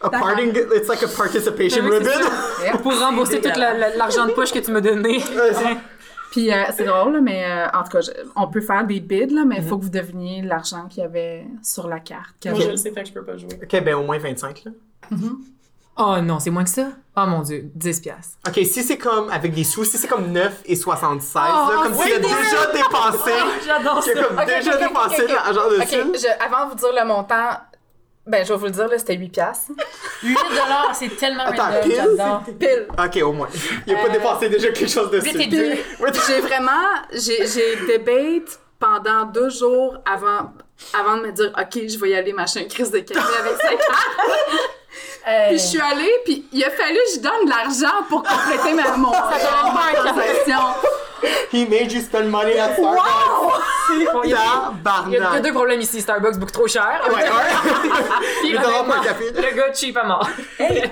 A parting, it's like a participation Oui, c'est ribbon. Pour rembourser tout la- la- l'argent de poche que tu m'as donné. C'est- Puis, euh, c'est drôle, là, mais euh, en tout cas, je- on peut faire des bids, là, mais il Mhm. faut que vous deviniez l'argent qu'il y avait sur la carte. Moi, je le sais, fait que je peux pas jouer. ok, ben au moins 25, là. Oh non, c'est moins que ça. Oh mon dieu, 10 piastres. Ok, si c'est comme avec des sous, si c'est comme 9 et 76, Oh, là, comme oui, s'il a déjà dépensé, J'adore qu'il a comme Ok, déjà ok, ok, dépensé ok, ok. l'argent OK, dessus. je- avant de vous dire le montant, ben, je vais vous le dire, là, c'était 8 piastres. 8 c'est tellement Attends, random, pile? Pile. Ok, au moins. Il a pas Euh, dépensé déjà quelque chose dessus. J'ai vraiment, j'ai, j'ai debate pendant deux jours avant, avant de me dire, OK, je vais y aller une crise de café avec Puis je suis allée, puis il a fallu que je donne de l'argent pour compléter ma, mon, pas transaction. He made you spend money at Starbucks. Bon, il y a- il y a deux problèmes ici. Starbucks beaucoup trop cher. Ouais, ouais. Puis, pas. Le gars cheap à mort. Hey!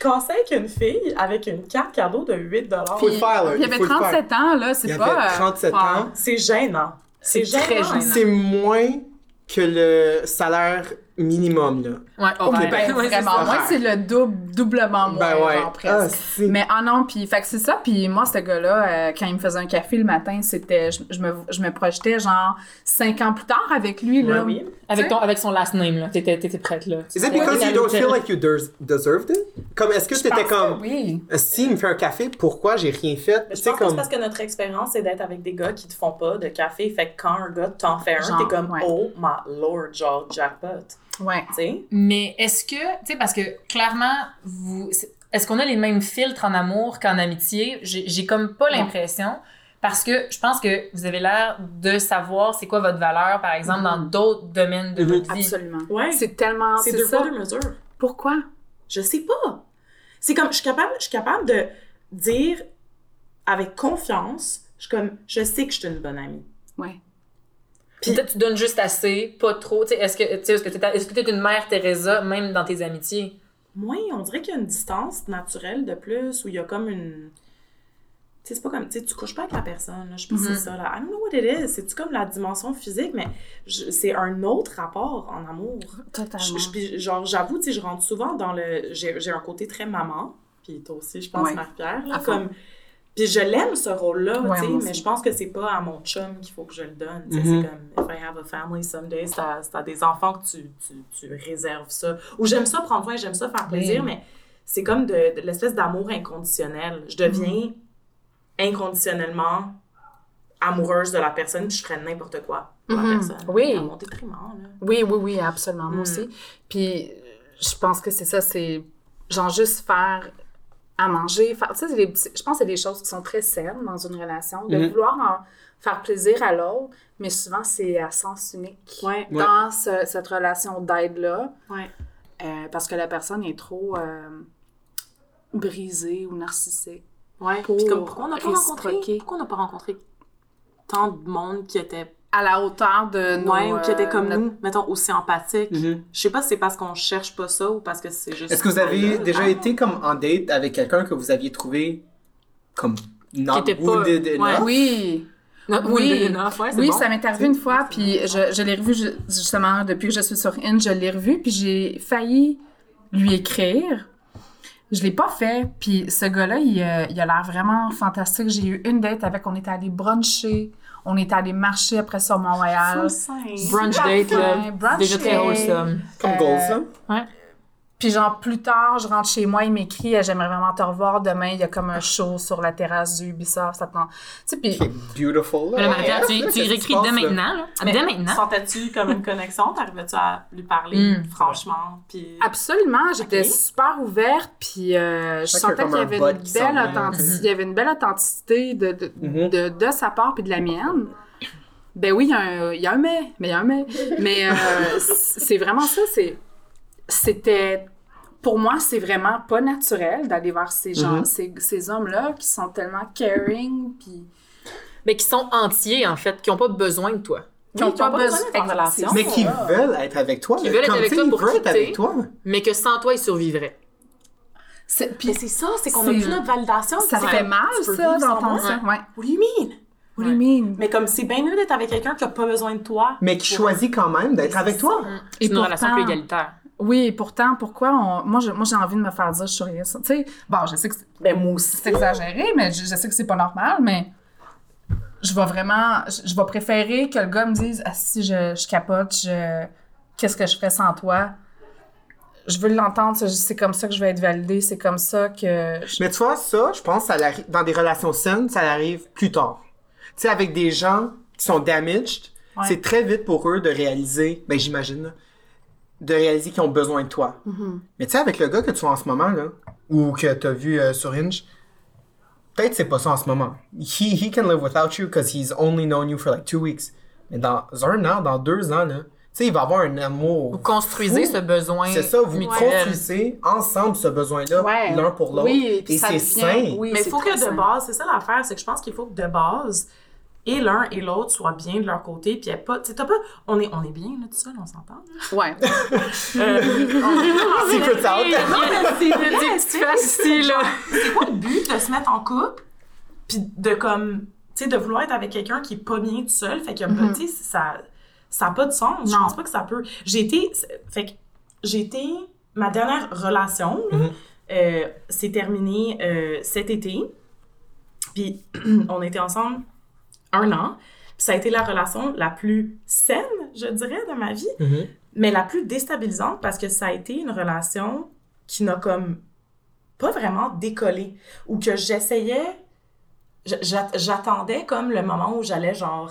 Casser avec une fille avec une carte cadeau de 8 Faut le Puis, faire, là. il y avait faut le faire. 37 ans, là, c'est Il pas... avait euh, 37 wow. ans. C'est gênant. C'est gênant. C'est moins que le salaire minimum, là. Ouais, oh, Ok, ben, ouais, vraiment, moi, c'est le double, doublement moins, Ben ouais. genre, presque. Ah. Mais ah non, puis fait que c'est ça. Puis moi, ce gars-là, euh, quand il me faisait un café le matin, c'était, je, je me, je me projetais genre cinq ans plus tard avec lui là. Oui, oui. Avec, ton, avec son last name, là. T'étais, t'étais prête, là. Is it because you don't feel like you des- deserved it? Comme, est-ce que t'étais comme, que Oui. si il me fait un café, pourquoi j'ai rien fait? Je pense que c'est comme, parce que notre expérience, c'est d'être avec des gars qui te font pas de café. Fait que quand un gars t'en fait un, t'es comme, ouais. oh my lord, genre jackpot. Ouais. Mais est-ce que, tu sais, parce que clairement, vous, est-ce qu'on a les mêmes filtres en amour qu'en amitié? J'ai, comme pas l'impression. Parce que je pense que vous avez l'air de savoir c'est quoi votre valeur, par exemple, dans d'autres domaines de votre vie. Absolument. Ouais. C'est tellement. C'est deux ça. poids, deux mesures. Pourquoi? Je sais pas. C'est comme, je suis capable, je suis capable de dire avec confiance, je suis comme, je sais que je suis une bonne amie. Ouais. Puis peut-être tu donnes juste assez, pas trop. Tu sais, est-ce que tu sais, est-ce que t'es est-ce que t'es une mère Teresa même dans tes amitiés? Moi, on dirait qu'il y a une distance naturelle de plus où il y a comme une. Tu sais, c'est pas comme. Tu sais, tu couches pas avec la personne, là. Je pense que c'est ça, là. I don't know what it is. C'est-tu comme la dimension physique, mais c'est un autre rapport en amour. Totalement. Je- je- puis genre, j'avoue, tu sais, je rentre souvent dans le. J'ai j'ai un côté très maman, puis toi aussi, je pense, Ouais. Marie-Pierre, là. À fond. Puis je l'aime, ce rôle-là, Ouais, tu sais, moi mais je pense que c'est pas à mon chum qu'il faut que je le donne. Mhm. C'est comme, if I have a family someday, c'est à, des enfants que tu, tu, tu réserves ça. Ou j'aime ça prendre soin, j'aime ça faire plaisir, Oui. mais c'est comme de, de l'espèce d'amour inconditionnel. Je deviens Mhm. inconditionnellement amoureuse de la personne, puis je ferais n'importe quoi pour la personne. Oui. À mon détriment, là. Oui, oui, oui, absolument. Moi Mm. aussi. Puis, je pense que c'est ça, c'est genre juste faire à manger. Faire, tu sais, c'est des petits- je pense que c'est des choses qui sont très saines dans une relation, de Mhm. vouloir en faire plaisir à l'autre, mais souvent c'est à sens unique Ouais. dans ce- cette relation d'aide-là, Ouais. euh, parce que la personne est trop euh, brisée ou narcissique. Ouais. Pour Puis comme, pourquoi on n'a pas rencontré, pourquoi on n'a pas rencontré tant de monde qui était, À la hauteur de nos... ouais, ou qui était euh, comme notre- nous, mettons, aussi empathique. Mhm. Je sais pas si c'est parce qu'on cherche pas ça ou parce que c'est juste. Est-ce que vous avez déjà ah, été comme en date avec quelqu'un que vous aviez trouvé comme not Qui était pas- wounded ouais. enough? Oui, Not Oui. enough, ouais, Oui, bon. ça m'est arrivé une fois, puis je, je l'ai revu ju- justement depuis que je suis sur Inch, je l'ai revu, puis j'ai failli lui écrire. Je l'ai pas fait, puis ce gars-là, il, euh, il a l'air vraiment fantastique. J'ai eu une date avec, on était allé bruncher, on était allé marcher après sur Montréal. Full sein. Brunch date, là. Brunch Déjà très wholesome. Comme Euh, goals, là? Puis genre, plus tard, je rentre chez moi, il m'écrit, euh, j'aimerais vraiment te revoir demain, il y a comme un show sur la terrasse du Ubisoft, ça tente. Tu sais, puis C'est beautiful, là. Tu, tu réécris dès maintenant, là? Mais Dès maintenant? Sentais-tu comme une connexion? T'arrivais-tu à lui parler Mm. franchement? Puis... Absolument, j'étais super ouverte, puis euh, je sentais qu'il y un avait une belle authenticité, il y avait une belle authenticité de, de, Mhm. de, de sa part puis de la mienne. Ben oui, il y a un, il y a un mais, mais il y a un mais. Mais euh, c'est vraiment ça, c'est, c'était, pour moi, c'est vraiment pas naturel d'aller voir ces gens, Mhm. ces, ces hommes-là qui sont tellement caring, puis Mais qui sont entiers, en fait, qui n'ont pas besoin de toi. qui ont qui ont pas, pas besoin d'être en relation. Mais qui veulent être avec toi. Qui veulent être avec toi ils pour être quitter. avec toi. Mais que sans toi, ils survivraient. C'est- puis Mais c'est ça, c'est qu'on a C'est- plus notre validation. ça C'est fait comme, mal, ça, d'entendre ça. Ouais. What do you mean? What do you mean? Mais comme c'est bien mieux d'être avec quelqu'un qui a pas besoin de toi. Mais qui choisit quand même d'être avec c'est toi. C'est Et une relation pourtant- plus égalitaire. Oui, et pourtant, pourquoi on... Moi, j'ai envie de me faire dire je suis ça. Tu sais, bon, je sais que c'est- Ben moi aussi. c'est exagéré, mais je, je sais que c'est pas normal, mais je vais vraiment... Je, je vais préférer que le gars me dise « Ah, si je, je capote, je... qu'est-ce que je ferais sans toi? » Je veux l'entendre, c'est- comme ça que je vais être validée, c'est comme ça que... je- Mais tu vois, ça, je pense, ça dans des relations saines, ça arrive plus tard. Tu sais, avec des gens qui sont damaged, Ouais. c'est très vite pour eux de réaliser, ben j'imagine, là, de réaliser qu'ils ont besoin de toi. Mm-hmm. Mais tu sais, avec le gars que tu vois en ce moment, là, ou que tu as vu euh, sur Hinge, peut-être c'est pas ça en ce moment. He, he can live without you because he's only known you for like two weeks. Mais dans un an, dans deux ans, là, tu sais, il va avoir un amour. Vous construisez fou. ce besoin C'est ça, vous mutuel. construisez ensemble ce besoin-là, Ouais. l'un pour l'autre. Oui, puis et ça c'est devient- sain. oui, Mais il faut que de base, c'est ça l'affaire, c'est que je pense qu'il faut que de base, et l'un et l'autre soient bien de leur côté, puis il y a pas, tu sais, t'as pas, on est, on est bien là tout seul, on s'entend. Ouais. Euh, on- Secrets out. C'est face ici, là. c'est quoi le but de se mettre en couple, puis de comme, tu sais, de vouloir être avec quelqu'un qui est pas bien tout seul, fait que, Mhm. tu sais, ça, ça a pas de sens. Je pense pas que ça peut. J'ai été, fait que, j'ai été, ma dernière relation, là, Mhm. euh, s'est terminée euh, cet été, puis on était ensemble un an, puis ça a été la relation la plus saine, je dirais, de ma vie Mhm. mais la plus déstabilisante parce que ça a été une relation qui n'a comme pas vraiment décollé ou que j'essayais je- j'a- j'attendais comme le moment où j'allais genre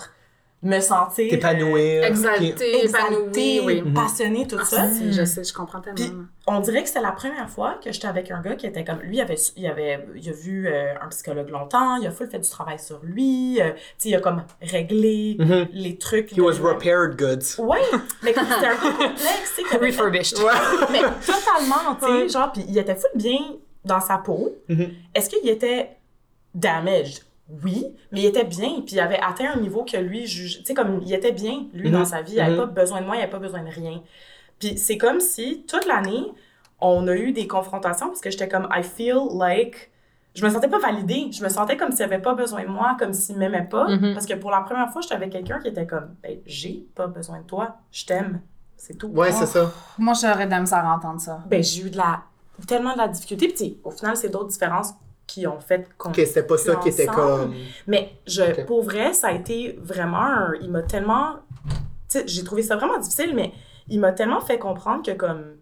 me sentir T'épanouir. Exalté, euh, épanoui, exaltée, oui. passionnée tout ça Si, Je sais, je comprends tellement. Puis, on dirait que c'était la première fois que j'étais avec un gars qui était comme lui il avait il avait il a vu euh, un psychologue longtemps il a full fait du travail sur lui euh, tu sais il a comme réglé Mhm. les trucs He was de- repaired goods. ouais mais c'était un peu complexe tu sais fait- Refurbished. mais totalement, tu sais, genre, puis il était full bien dans sa peau. Mhm. Est-ce qu'il était damaged? Oui, mais il était bien, puis il avait atteint un niveau que lui juge, tu sais, comme il était bien, lui, dans Mhm. sa vie, il avait Mhm. pas besoin de moi, il avait pas besoin de rien. Puis c'est comme si, toute l'année, on a eu des confrontations, parce que j'étais comme, I feel like, je me sentais pas validée, je me sentais comme s'il avait pas besoin de moi, comme s'il m'aimait pas, Mhm. parce que pour la première fois, j'étais avec quelqu'un qui était comme, ben, j'ai pas besoin de toi, je t'aime, c'est tout. Ouais, c'est ça. Moi, j'aurais de la misère à entendre ça. Ben, j'ai eu de la, tellement de la difficulté, puis au final, c'est d'autres différences qui ont fait qu'on Ok, c'était pas ça qui était comme. mais je, pour vrai, ça a été vraiment un- Il m'a tellement... Tu sais, j'ai trouvé ça vraiment difficile, mais il m'a tellement fait comprendre que comme...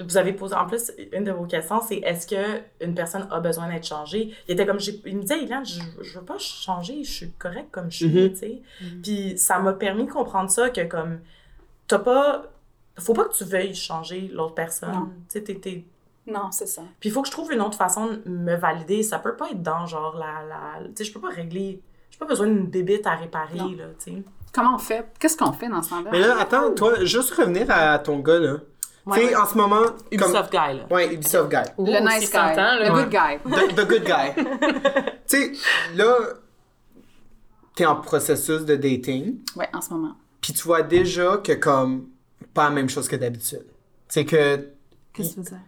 Vous avez posé, en plus, une de vos questions, c'est est-ce que une personne a besoin d'être changée? Il était comme, j'ai- il me disait, Eliane, je, je veux pas changer, je suis correcte comme je suis, Mhm. tu sais. Puis ça m'a permis de comprendre ça, que comme, t'as pas... Faut pas que tu veuilles changer l'autre personne. Tu sais, Non, c'est ça. puis il faut que je trouve une autre façon de me valider. Ça peut pas être dans genre la. la tu sais, je peux pas régler. J'ai pas besoin d'une bébite à réparer, Non. là, tu sais. Comment on fait? Qu'est-ce qu'on fait dans ce temps-là? Mais là, attends, toi, juste revenir à ton gars, là. Ouais, tu sais, en ce moment. Comme... Ubisoft Guy, là. Ouais, Ubisoft Guy. le nice guy. le Ouais. good guy. The, the good guy. tu sais, là, t'es en processus de dating, Ouais, en ce moment. puis tu vois déjà que, comme, pas la même chose que d'habitude. C'est que. Qu'est-ce que tu veux dire?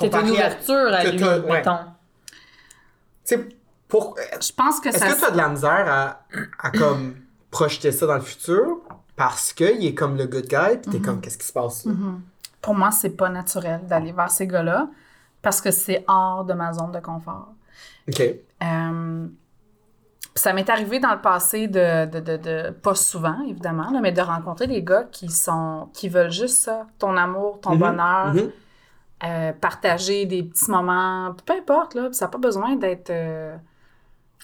C'est une comparé à- ouverture à lui, ouais. mettons. Tu sais, pour. Je pense que Est-ce ça... que tu as de la misère à, à comme projeter ça dans le futur parce qu'il est comme le good guy puis t'es comme qu'est-ce qui se passe là? Pour moi, c'est pas naturel d'aller vers ces gars-là parce que c'est hors de ma zone de confort. Ok. Euh, puis ça m'est arrivé dans le passé de, de, de, de- pas souvent évidemment, là, mais de rencontrer des gars qui sont qui veulent juste ça, ton amour, ton Mhm, bonheur, mhm. Euh, partager des petits moments, peu importe là, ça n'a pas besoin d'être euh,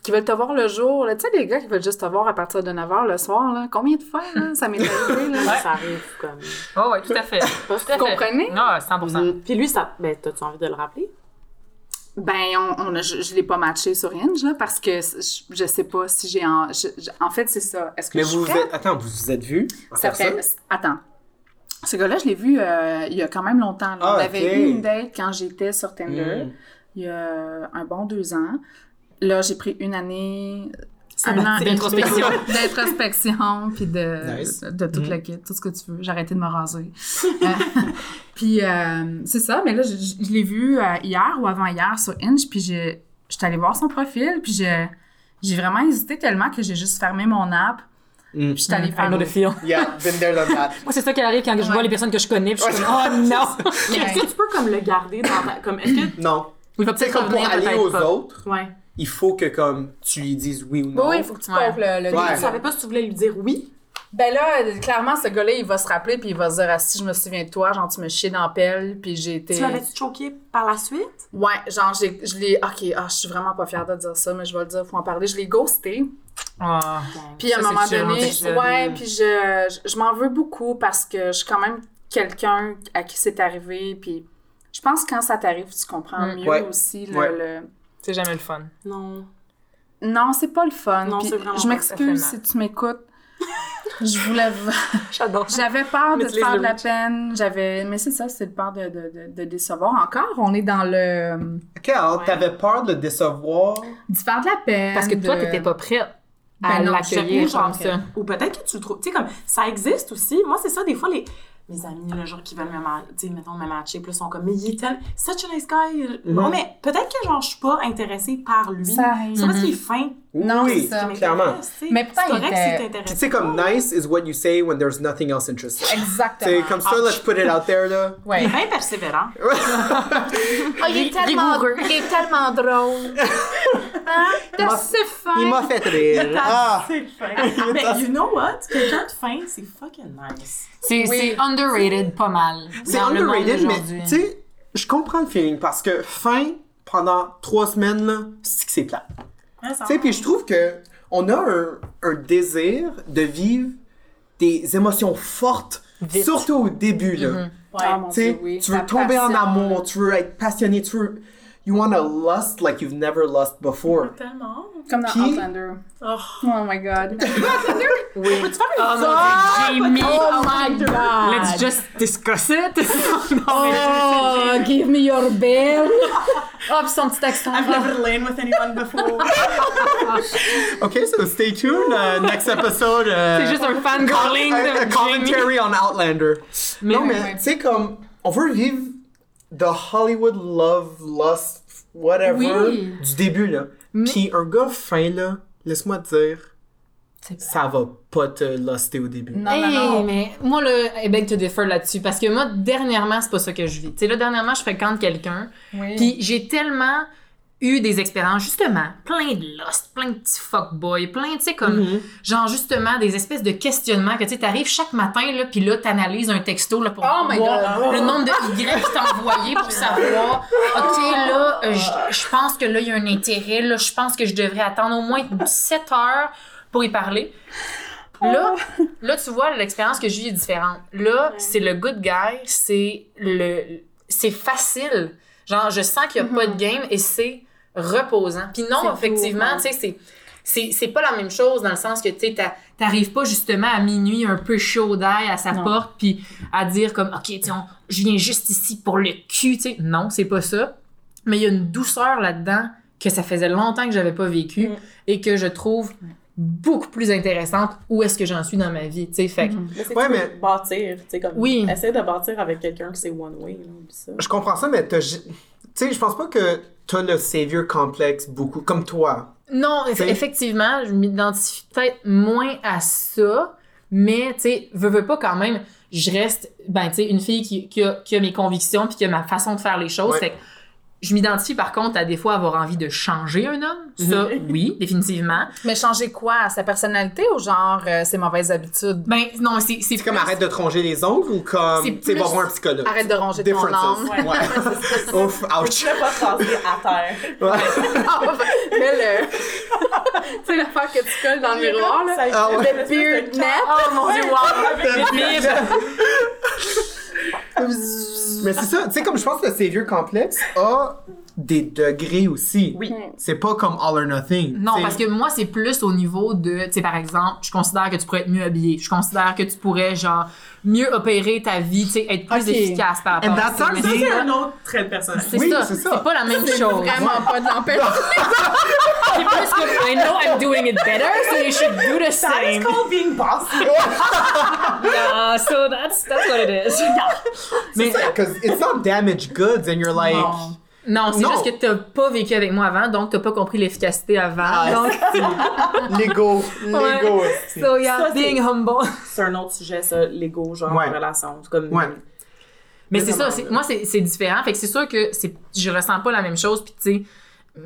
qui veulent te voir le jour, tu sais les gars qui veulent juste te voir à partir de 9h le soir là, combien de fois là, ça m'est arrivé là? Ça arrive comme. Oh, ouais, tout à fait. Fait. comprenez? Non, 100%. Puis lui, ça. Ben, t'as-tu envie de le rappeler? Ben, on, on a- je, je l'ai pas matché sur Hinge, là, parce que je, je sais pas si j'ai... En, je- en fait, c'est ça. Est-ce que Mais je vous vous êtes attends, vous vous êtes vu Ça fait... Attends. Ce gars-là, je l'ai vu euh, il y a quand même longtemps. là. Ah, on avait eu une date quand j'étais sur Tinder, Mm. il y a un bon deux ans. Là, j'ai pris une année... Un Sabbatique. an et demi D'introspection. D'introspection, puis de, Nice. de, de tout Mhm. le kit, tout ce que tu veux. J'ai arrêté de me raser. Euh, puis euh, c'est ça, mais là, je, l'ai vu euh, hier ou avant-hier sur Inch, puis je j'étais allée voir son profil, puis j'ai vraiment hésité tellement que j'ai juste fermé mon app, Mm. puis j'étais allée I faire... know the feel. Yeah, been there, done that. Moi, c'est ça qui arrive quand je vois les personnes que je connais, puis je suis comme, oh non! Mais Est-ce que tu peux comme le garder dans ta. Comme, est-ce que. Non. Il va Tu sais, peut-être comme pour aller aux pas. autres, Ouais. il faut que comme tu lui dises oui ou non. Oui, il faut que tu Ouais. comptes le, le Ouais. Tu savais pas si tu voulais lui dire oui? Ben là, clairement, ce gars-là, il va se rappeler, puis il va se dire, ah, si je me souviens de toi, genre, tu me chiais dans la pelle, puis j'ai été... Tu l'avais-tu choqué par la suite? Ouais, genre, j'ai, je l'ai. Ok, ah, je suis vraiment pas fière de dire ça, mais je vais le dire, faut en parler. Je l'ai ghosté. Ah. Puis à un moment donné, ouais, puis je, je, je m'en veux beaucoup parce que je suis quand même quelqu'un à qui c'est arrivé. Puis je pense que quand ça t'arrive, tu comprends Mm. mieux Ouais. aussi le. Ouais. le- C'est jamais le fun. Non. Non, c'est pas le fun. Non, c'est vraiment je m'excuse si tu m'écoutes. Je voulais. J'adore. J'avais peur de te faire de la peine. J'avais. Mais c'est ça, c'est le peur de, de, de, de décevoir. Encore, on est dans le. Ok, alors Ouais. t'avais peur de le décevoir? de faire de la peine. Parce que toi, t'étais pas prête à Ben l'accueillir comme genre- ça. Ou peut-être que tu le trouves. Tu sais, comme, ça existe aussi. Moi, c'est ça, des fois, les. Mes amis, le jour qui veulent me matcher, tu sais, mettons, me matcher, plus sont comme, mais il est tellement. Such a nice guy. Bon, mais peut-être que, genre, je suis pas intéressée par lui. Ça arrive. C'est parce qu'il est fin. Non, oui, c'est ça. clairement. Mais pourtant, c'est correct il était- si Puis t'intéresses. tu sais, comme nice is what you say when there's nothing else interesting. Exactement. C'est comme ça, let's put it out there, là. Il Ouais. est bien persévérant. Oh, il est tellement, il est tellement drôle. Hein? T'es m'a- assez fin. Il m'a fait rire. Ah! C'est fin. Mais you know what? Quelqu'un de fin, c'est fucking nice. C'est Oui. underrated pas mal. C'est underrated, mais tu sais, je comprends le feeling parce que fin, pendant trois semaines, là, c'est que c'est plat. Ça Tu sais, puis je trouve que on a un, un désir de vivre des émotions fortes, Vite. surtout au début, là. Ouais. Ah, mon Tu sais, Dieu, oui. tu veux La tomber en amour, tu veux être passionné, tu veux... You wanna lust like you've never lust before. Tellement. Comme dans Puis- Outlander. Oh. Oh my god. Oui. Peux-tu faire une Oh mon histoire? Dieu, Jamie! Oh my god! Let's just discuss it! non, mais Oh, give me your bell! Oh, puis son petit accent. I've never lain with anyone before. Okay, so stay tuned. Uh, next episode. Uh, C'est juste un fangirling a, a de Jamie. commentary on Outlander. Mais non, oui, mais tu sais, comme, on veut vivre the Hollywood love, lust, whatever, Oui. du début, là. Mais- Puis un gars fin, là, laisse-moi te dire, ça va pas te luster au début. Non, Hey, non, non. mais moi, là, I beg to differ là-dessus. Parce que moi, dernièrement, c'est pas ça que je vis. Tu sais, là, dernièrement, je fréquente quelqu'un. Oui. Puis j'ai tellement eu des expériences, justement, plein de lust, plein de petits fuckboys, plein, tu sais, comme, Mhm. genre, justement, des espèces de questionnements que, tu sais, t'arrives chaque matin, là, puis là, t'analyses un texto, là, pour Oh my voir God. le nombre de Y que t'as envoyé pour savoir, OK, là, euh, je pense que là, il y a un intérêt, là, je pense que je devrais attendre au moins 7 heures pour y parler. Là, là, tu vois, l'expérience que j'ai eue est différente. Là, c'est le good guy, c'est le, c'est facile. Genre, je sens qu'il n'y a pas de game et c'est reposant. Puis non, effectivement, tu sais, c'est, c'est, c'est pas la même chose dans le sens que, tu t'arrives pas justement à minuit un peu chaud d'ail à sa Non. porte, puis à dire comme, OK, tu sais, on- je viens juste ici pour le cul, tu sais. Non, c'est pas ça. Mais il y a une douceur là-dedans que ça faisait longtemps que j'avais pas vécu Mm. et que je trouve beaucoup plus intéressante où est-ce que j'en suis dans ma vie, tu sais. Fait que, Mais c'est Ouais, mais- bâtir, tu sais, comme. Oui. Essaye de bâtir avec quelqu'un que c'est one way, là, ça. Je comprends ça, mais tu sais, je pense pas que t'as le savior complexe beaucoup, comme toi. Non, T'sais? effectivement, je m'identifie peut-être moins à ça, mais tu sais, veux, veux pas quand même, je reste, ben tu sais, une fille qui, qui, a, qui a mes convictions puis qui a ma façon de faire les choses. Ouais. Fait que je m'identifie par contre à des fois avoir envie de changer un homme. Ça, oui, définitivement. Mais changer quoi? Sa personnalité ou genre euh, ses mauvaises habitudes? Ben non, c'est c'est comme arrête de tronger les ongles ou comme, C'est tu sais, va plus- voir un psychologue. Arrête de ronger ton Differences. âme. Ouais. Ouais. Ouf, ouch. peux pas te raser à terre. Ouais. Mais le... tu sais, l'affaire que tu colles dans le miroir, là. Ça Ah ouais. existe, Le beard net. Oh mon dieu, wow! Mais c'est ça, tu sais, comme je pense que le savior complexe a des degrés aussi. Oui. C'est pas comme all or nothing. Non, t'sais. parce que moi, c'est plus au niveau de, tu sais, par exemple, je considère que tu pourrais être mieux habillé. Je considère que tu pourrais, genre, mieux opérer ta vie, tu sais, être plus Ok. efficace par rapport à ça. Ça, c'est c'est un autre trait de personnalité. C'est Oui, ça, c'est ça. c'est pas la même C'est chose. vraiment pas de l'empêcher. C'est plus que I know I'm doing it better, so you should do the That is same. called being bossy. Yeah, so that's that's what it is. Mais because it's not damaged goods and you're like. Non. Non, c'est juste que t'as pas vécu avec moi avant, donc t'as pas compris l'efficacité avant. Ah, donc, Lego, Lego. esti. so yeah, Ça, being humble. C'est un autre sujet, ça, l'ego, genre, Ouais. en relation. Comme. Ouais. Mais c'est ça, moi c'est c'est différent. Fait que c'est sûr que c'est je ressens pas la même chose puis tu sais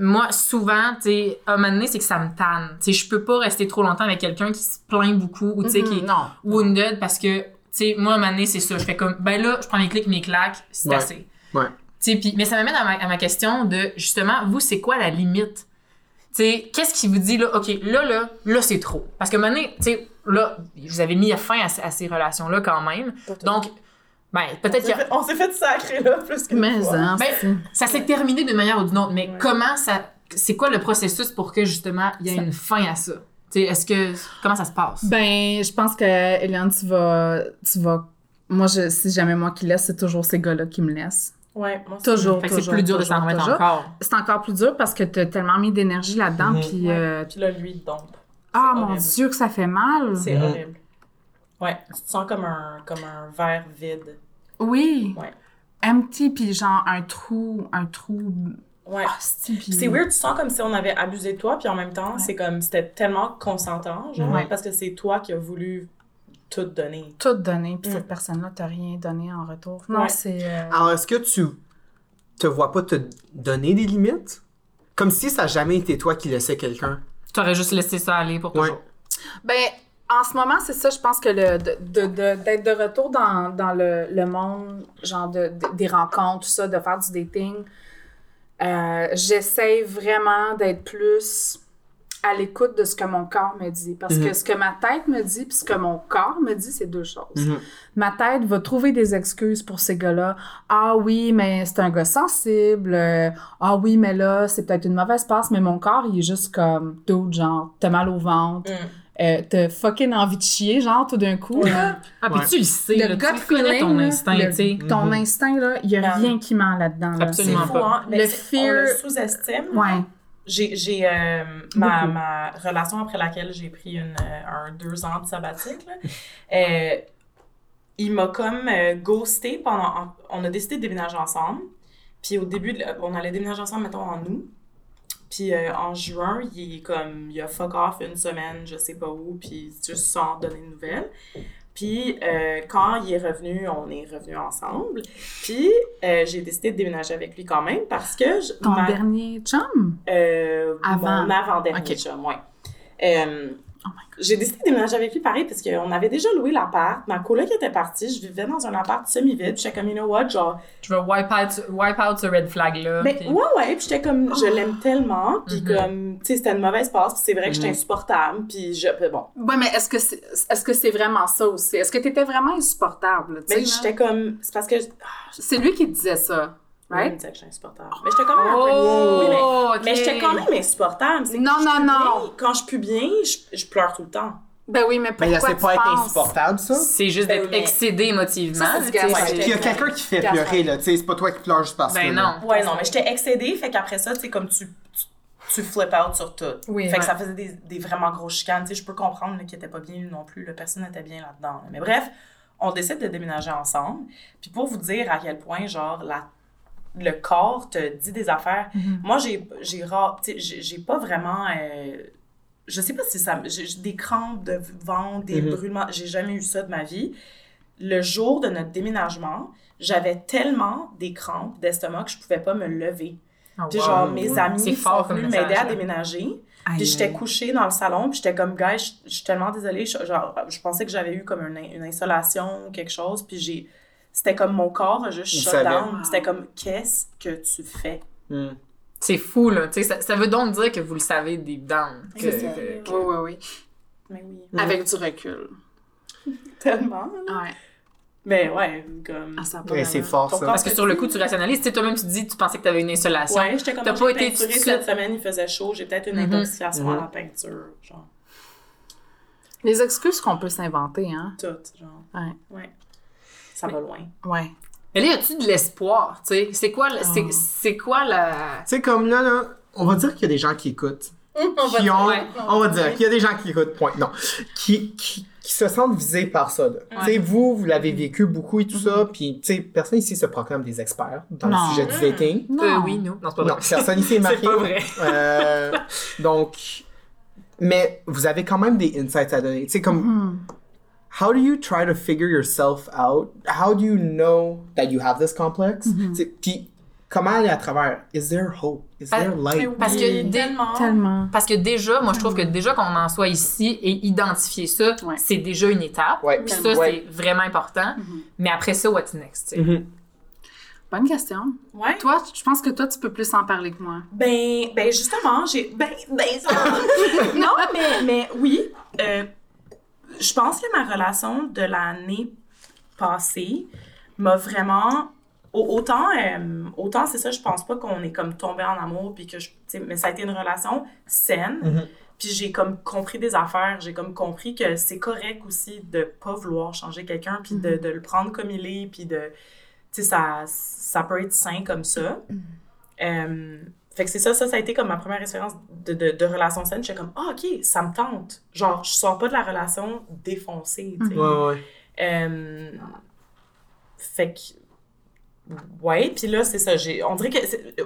moi souvent tu sais à un moment donné c'est que ça me tanne. Tu sais je peux pas rester trop longtemps avec quelqu'un qui se plaint beaucoup ou tu sais qui est Non. wounded parce que tu sais moi à un moment donné c'est ça, je fais comme ben là je prends mes clics, mes claques, c'est Ouais. assez. Ouais. Puis mais ça m'amène à ma, à ma question de justement vous c'est quoi la limite? Qu'est-ce qui vous dit là, OK, là, là, là, c'est trop? Parce que un moment donné, tu sais, là, vous avez mis fin à, à ces relations-là quand même. Donc, ben, peut-être On qu'il y s'est a, fait, on s'est fait sacrer là plus que Mais hein, ben, ça s'est terminé d'une manière ou d'une autre, mais Ouais. comment ça. C'est quoi le processus pour que justement il y ait Ça- une fin à ça? Tu sais, est-ce que. Comment ça se passe? Ben, je pense que, Eliane, tu vas, tu vas. Moi, je, si jamais moi qui laisse, c'est toujours ces gars-là qui me laissent. Ouais, moi, c'est- Toujours, fait que c'est toujours, plus dur de s'en toujours, remettre toujours. encore. C'est encore plus dur parce que t'as tellement mis d'énergie là-dedans, Mhm. puis Ouais. euh, Puis là, lui, il tombe. ah mon. Dieu que ça fait mal. C'est Mhm. horrible. Ouais, tu te sens comme un, comme un verre vide. Oui. Ouais. Empty, puis genre un trou, un trou. Ouais. C'est weird, tu sens comme si on avait abusé de toi, puis en même temps, Ouais. c'est comme, c'était tellement consentant, genre, Ouais. parce que c'est toi qui as voulu tout donner. Tout donné, puis Mm. cette personne-là t'a rien donné en retour. Non, Ouais. c'est. euh, Alors, est-ce que tu te vois pas te donner des limites? Comme si ça n'a jamais été toi qui laissais quelqu'un. Tu aurais juste laissé ça aller pour Ouais. toujours. Ben, en ce moment, c'est ça, je pense que le, de, de, de- d'être de retour dans, dans le, le monde, genre de, de- des rencontres, tout ça, de faire du dating, euh, j'essaie vraiment d'être plus à l'écoute de ce que mon corps me dit. Parce que Mhm. ce que ma tête me dit puis ce que mon corps me dit, c'est deux choses. Mhm. Ma tête va trouver des excuses pour ces gars-là. Ah oui, mais c'est un gars sensible. Euh, Ah oui, mais là, c'est peut-être une mauvaise passe. Mais mon corps, il est juste comme d'autres genre, t'as mal au ventre. Mm. euh, t'as fucking envie de chier, genre, tout d'un coup. là. Ah, puis Ouais. tu le sais, Le là, tu connais ton là, instinct, le- tu sais. Ton Mhm. instinct, là, il y a rien qui ment là-dedans. Absolument fou, pas. hein? Mais Le c'est- On fear- le sous-estime. Ouais. J'ai, euh, ma, ma relation après laquelle j'ai pris une, euh, un deux ans de sabbatique, là, euh, il m'a comme euh, ghosté pendant. On a décidé de déménager ensemble. Puis au début, de- on allait déménager ensemble, mettons, en août. Puis en juin, il est comme. Il a fuck off une semaine, je sais pas où, puis juste sans donner de nouvelles. Puis euh, quand il est revenu, on est revenu ensemble. Puis euh, j'ai décidé de déménager avec lui quand même parce que. je- Ton ma- dernier chum? euh, Avant. Mon avant-dernier Ok. chum, ouais. Oh j'ai décidé de déménager avec lui pareil parce qu'on avait déjà loué l'appart. Ma coloc était partie. Je vivais dans un appart semi-vide. Puis J'étais comme, you know what, genre. Je vais wipe out, wipe out ce red flag-là. Ben, puis- ouais, ouais. Puis j'étais comme, je l'aime tellement. Puis Mhm. comme, tu sais, c'était une mauvaise passe. Puis c'est vrai que j'étais Mhm. insupportable. Puis je. bon. Ouais, mais est-ce que c'est est-ce que c'est vraiment ça aussi? Est-ce que t'étais vraiment insupportable? tu Mais j'étais comme. C'est parce que. ah, C'est lui qui disait ça, il me right? disait que j'étais insupportable. Mais j'étais quand même un peu. Oh, Oui, mais. ok. Mais j'étais quand même insupportable. C'est Non, non, non. bien. Quand je pue bien, je, je pleure tout le temps. Ben oui, mais Mais pourquoi c'est tu pas être insupportable, ça? C'est juste Ben d'être mais- excédé émotivement. C'est c'est- Puis il y a quelqu'un qui fait pleurer, là. Tu sais, c'est pas toi qui pleures juste parce que. Ben là. non. Ouais, non, mais j'étais excédée, fait qu'après ça, tu sais, comme tu, tu, tu flip out sur tout. Oui, fait ouais. que ça faisait des, des vraiment grosses chicanes. Tu sais, je peux comprendre là, qu'il était pas bien non plus, la personne était bien là-dedans. là. Mais bref, on décide de déménager ensemble. Puis pour vous dire à quel point, genre, la, le corps te dit des affaires. Mhm. Moi, j'ai, j'ai, pas vraiment. euh, je sais pas si ça. J'ai des crampes de ventre, des Mhm. brûlements. J'ai jamais eu ça de ma vie. Le jour de notre déménagement, j'avais tellement des crampes d'estomac que je pouvais pas me lever. Oh, Puis wow. genre, mes amis sont venus m'aider à déménager. Puis j'étais couchée dans le salon, puis j'étais comme, gars, je je suis tellement désolée. Je, genre, je pensais que j'avais eu comme une, une insolation ou quelque chose, puis j'ai... C'était comme mon corps a juste shut down. C'était comme, qu'est-ce que tu fais? Hmm. C'est fou, là. Tu sais, ça, ça veut donc dire que vous le savez deep down. Que, Oui, oui, oui. Mais oui. Avec du recul. Tellement. là. Ouais. Mais ouais, comme... Ah, Ouais, c'est fort, ça. Parce que sur le coup, tu rationalises. Tu sais, toi-même, tu te dis, tu pensais que tu avais une insolation. Ouais, j'étais comme, T'as pas été cette semaine, il faisait chaud, j'ai peut-être une Mhm. intoxication à Mhm. la peinture, genre, Les excuses qu'on peut s'inventer, hein? tout, genre. Ouais. Ouais. Ça va loin. Ouais. Mais là, y a-tu de l'espoir? Tu sais, c'est quoi, la- c'est, Oh. c'est quoi la. Tu sais, comme là, là, on va dire qu'il y a des gens qui écoutent. qui ont, ouais. on va dire qu'il y a des gens qui écoutent, point, non, qui, qui, qui se sentent visés par ça. là. Tu sais, vous, vous l'avez vécu beaucoup et tout ça, puis, tu sais, personne ici se proclame des experts dans Non. le sujet du dating. Non. Euh, oui, nous. Non, c'est pas Non, personne ici est marié. C'est pas vrai. Euh, donc, mais vous avez quand même des insights à donner. Tu sais, comme, Hmm. How do you try to figure yourself out? How do you know that you have this complex? Puis, comment aller à travers? Is there hope? Is there light? Parce que dès- tellement... Tellement. Parce que déjà, moi, je trouve que déjà qu'on en soit ici et identifier ça, Ouais. c'est déjà une étape. Ouais. Puis ça, Ouais. c'est vraiment important. Mais après ça, what's next? Mhm. Bonne question. Ouais. Toi, je pense que toi, tu peux plus en parler que moi. Ben, ben justement, j'ai. Ben, ben, ça- non, mais, mais oui. euh, je pense que ma relation de l'année passée m'a vraiment. au- Autant, euh, autant c'est ça, je pense pas qu'on est comme tombé en amour, puis que je. Mais ça a été une relation saine. Mhm. Puis j'ai comme compris des affaires, j'ai comme compris que c'est correct aussi de pas vouloir changer quelqu'un, puis de, de le prendre comme il est, puis de. Tu sais, ça, ça peut être sain comme ça. Euh, fait que c'est ça, ça, ça a été comme ma première expérience de, de, de relation saine. J'étais comme, ah, ok, ça me tente. Genre, je sors pas de la relation défoncée, tu sais. Ouais, ouais. Euh, fait que. Ouais, puis là, c'est ça. J'ai, on dirait que.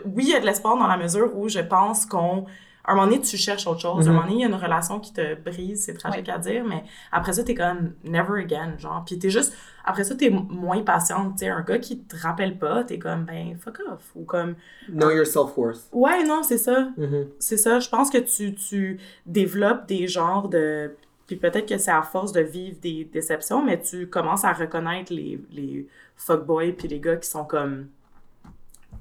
Oui, il y a de l'espoir dans la mesure où je pense qu'on. À un moment donné, tu cherches autre chose. À un Mhm. moment donné, il y a une relation qui te brise, c'est tragique à dire, mais après ça, t'es comme never again, genre. Puis t'es juste. Après ça, t'es moins patiente. Tu sais, un gars qui te rappelle pas, t'es comme, ben, fuck off. Ou comme, Know your self-worth. ouais, non, c'est ça. Mhm. C'est ça, je pense que tu, tu développes des genres de... Puis peut-être que c'est à force de vivre des déceptions, mais tu commences à reconnaître les, les fuckboys puis les gars qui sont comme...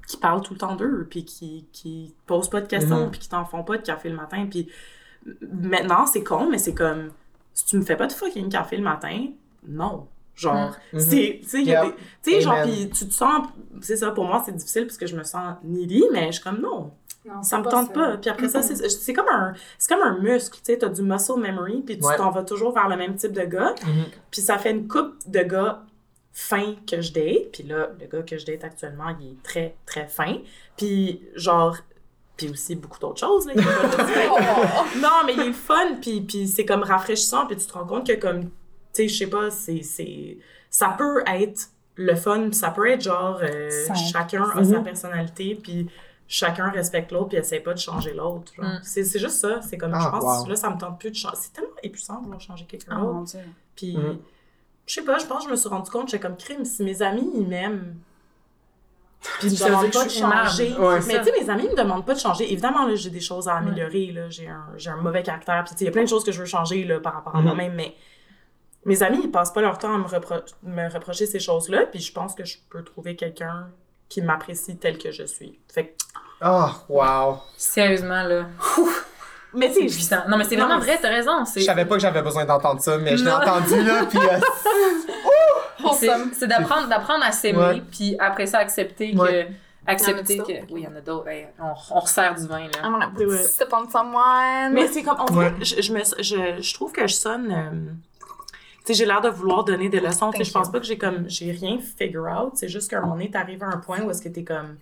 qui parlent tout le temps d'eux, puis qui, qui posent pas de questions, Mhm. puis qui t'en font pas de café le matin. Puis maintenant, c'est con, mais c'est comme... Si tu me fais pas de fucking café le matin, non. Genre, Mhm. c'est... Tu sais, Yep. genre, puis tu te sens... C'est ça, pour moi, c'est difficile parce que je me sens needy, mais je suis comme, non. Non, Ça me tente ça. pas. Puis après ça, c'est c'est comme un c'est comme un muscle, tu sais, t'as du muscle memory, puis tu Ouais. t'en vas toujours vers le même type de gars. Mhm. Puis ça fait une coupe de gars fins que je date. Puis là, le gars que je date actuellement, il est très, très fin. Puis genre... Puis aussi beaucoup d'autres choses, là. fin. non, mais il est fun, puis, puis c'est comme rafraîchissant, puis tu te rends compte que comme... Tu sais, je sais pas, c'est... c'est- Ça peut être le fun, ça peut être genre... euh, chacun a sa Mhm. personnalité, puis chacun respecte l'autre, puis essaie pas de changer l'autre. Mm. C'est c'est juste ça. C'est comme, Ah, je pense, wow. là, ça me tente plus de changer. C'est tellement épuisant de vouloir changer quelqu'un Oh d'autre. dieu. Puis, Mhm. je sais pas, je pense que je me suis rendu compte, j'étais comme crime, si mes amis, ils m'aiment. Puis ils me demandent pas de changer. Ouais. mais tu sais, mes amis me demandent pas de changer. Évidemment, là, j'ai des choses à améliorer. Là, j'ai un, j'ai un mauvais caractère. Puis tu sais, il y a plein de choses que je veux changer là, par rapport à Mhm. moi-même. Mais mes amis, ils passent pas leur temps à me, repro- me reprocher ces choses-là. Puis je pense que je peux trouver quelqu'un qui m'apprécie tel que je suis. Fait que- Oh, wow. Sérieusement, là. mais C'est puissant. Non, mais c'est vraiment vrai, t'as raison. Je savais pas que j'avais besoin d'entendre ça, mais je l'ai entendu, là, puis... euh, c'est- d'apprendre d'apprendre à s'aimer, Ouais. puis après ça, accepter que. Accepter que. Oui, il y en a d'autres. Hey, on, on resserre du vin, là. Do it. step on someone. Mais c'est comme, on Ouais. je, je, me, je, je trouve que je sonne. euh, sais, j'ai l'air de vouloir donner des leçons. Je pense pas que j'ai comme, j'ai rien figure out. C'est juste qu'à un moment donné, t'arrives à un point où est-ce que t'es comme,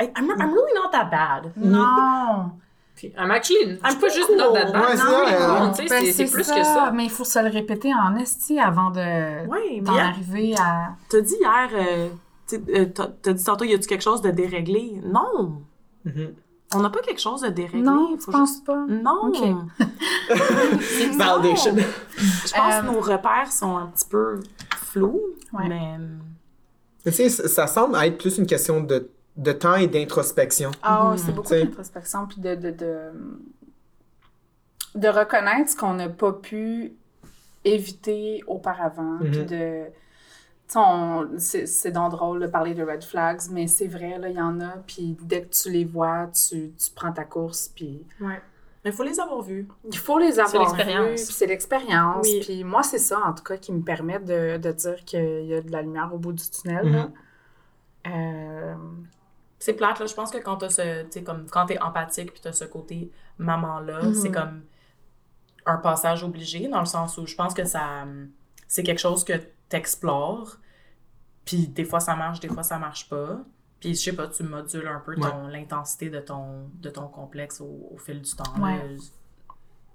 I'm, I'm really not that bad. non. Puis, I'm actually. Je I'm suis pas juste cool. not that bad. Ouais, c'est Non, sais, Ben, c'est- c'est plus que ça. Mais il faut se le répéter en esti avant de Ouais, mais d'en arriver à. t'as dit hier, euh, euh, t'as t'as dit tantôt, y a-tu quelque chose de déréglé? Non! Mhm. On n'a pas quelque chose de déréglé. Non, faut je pense juste- pas? Non! Ok. Validation. Je pense Euh, que nos repères sont un petit peu flous, Ouais. mais... Mais tu sais, ça ça semble être plus une question de, de temps et d'introspection. Ah, Mhm. c'est beaucoup T'sais. d'introspection puis de, de, de, de reconnaître ce qu'on n'a pas pu éviter auparavant. Mhm. Puis de. C'est c'est donc drôle de parler de red flags, mais c'est vrai, là, il y en a. Puis dès que tu les vois, tu, tu prends ta course. Puis Ouais. Mais il faut les avoir vus. il faut les avoir l'expérience. vus, c'est l'expérience. Oui. Puis moi, c'est ça, en tout cas, qui me permet de, de dire qu'il y a de la lumière au bout du tunnel. là. Mhm. Euh, C'est plate, là. Je pense que quand t'as ce. Tu sais, comme quand t'es empathique puis t'as ce côté maman-là, Mhm. c'est comme un passage obligé dans le sens où je pense que ça. C'est quelque chose que t'explores. Puis des fois ça marche, des fois ça marche pas. Puis je sais pas, tu modules un peu ton l'intensité de ton, de ton complexe au, au fil du temps. là. Ouais.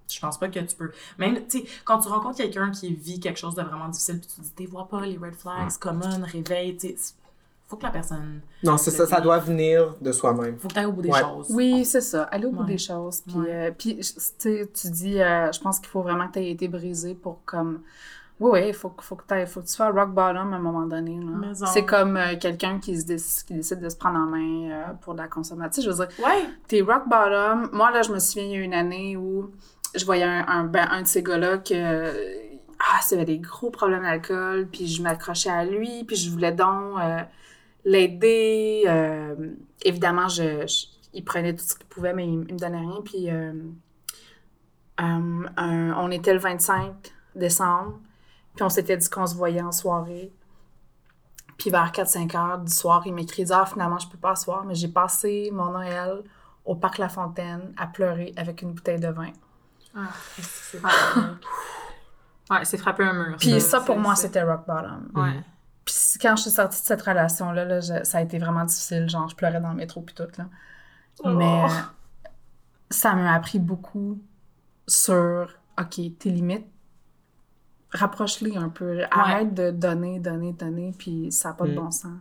Je pense pas que tu peux. Même, tu sais, quand tu rencontres quelqu'un qui vit quelque chose de vraiment difficile, puis tu te dis, t'es vois pas les red flags, common, réveil, tu sais, faut que la personne. Non, c'est ça, ça doit venir de soi-même. Faut que t'ailles au bout des Ouais. choses. Oui, c'est ça. Aller au bout Ouais. des choses. Puis, Ouais. euh, puis tu sais, tu dis, euh, je pense qu'il faut vraiment que tu aies été brisé pour comme. Oui, oui, il faut, que- faut, que faut que tu sois rock bottom à un moment donné. là. Maison. C'est comme euh, quelqu'un qui, se déc- qui décide de se prendre en main euh, pour de la consommation. Je veux dire, Ouais. t'es rock bottom. Moi, là, je me souviens, il y a une année où je voyais un, un, ben, un de ces gars-là que. Ah, avait des gros problèmes d'alcool, puis je m'accrochais à lui, puis je voulais donc euh, l'aider. euh, évidemment, je, je- il prenait tout ce qu'il pouvait, mais il, il me donnait rien. Puis euh, on était le 25 décembre, puis on s'était dit qu'on se voyait en soirée. Puis vers 4-5 heures du soir, il m'écrit Ah, finalement, je peux pas ce soir, mais j'ai passé mon Noël au parc La Fontaine à pleurer avec une bouteille de vin. Ah, c'est Ouais, c'est frapper un mur. Puis ça, pour moi, c'était rock bottom. Ouais. Puis quand je suis sortie de cette relation-là, là, ça a été vraiment difficile. Genre, je pleurais dans le métro puis tout, là. Mais euh, ça m'a appris beaucoup sur, OK, tes limites, rapproche-les un peu. Arrête de donner, donner, donner, puis ça n'a pas de Mm. bon sens.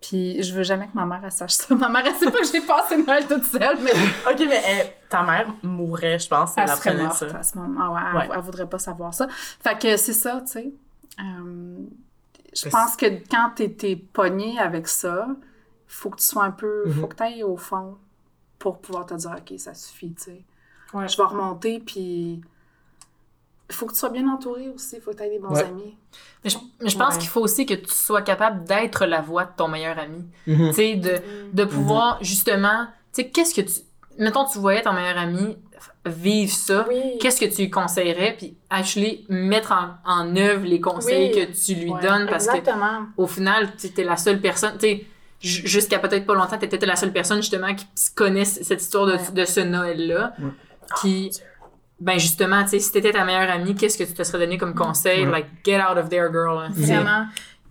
Puis je veux jamais que ma mère, elle sache ça. Ma mère, elle sait pas que j'ai passé Noël toute seule, mais Ok, mais eh, ta mère mourrait, je pense, elle elle serait morte ça. à ce moment. Ah ouais, elle, Ouais. elle voudrait pas savoir ça. Fait que c'est ça, tu sais. Euh, je pense que quand t'es, t'es pogné avec ça, faut que tu sois un peu... Mhm. Faut que t'ailles au fond pour pouvoir te dire « OK, ça suffit, tu sais. Ouais. Je vais remonter, puis... Il faut que tu sois bien entouré aussi. faut que t'aies des bons Ouais. amis. Mais je, mais je pense Ouais. qu'il faut aussi que tu sois capable d'être la voix de ton meilleur ami. Mhm. Tu sais, de, de pouvoir justement. Tu sais, qu'est-ce que tu. Mettons, tu voyais ton meilleur ami vivre ça. Oui. Qu'est-ce que tu lui conseillerais? Puis, actually, mettre en, en œuvre les conseils Oui. que tu lui Ouais, donnes parce que Exactement. au final, tu es la seule personne. Tu sais, J- Jusqu'à peut-être pas longtemps, t'étais la seule personne justement qui connaît c- cette histoire de, Ouais. de ce Noël-là. Ouais. Puis, ben justement, tu sais, si t'étais ta meilleure amie, qu'est-ce que tu te serais donné comme conseil? Ouais. Like, get out of there, girl. hein? Vraiment.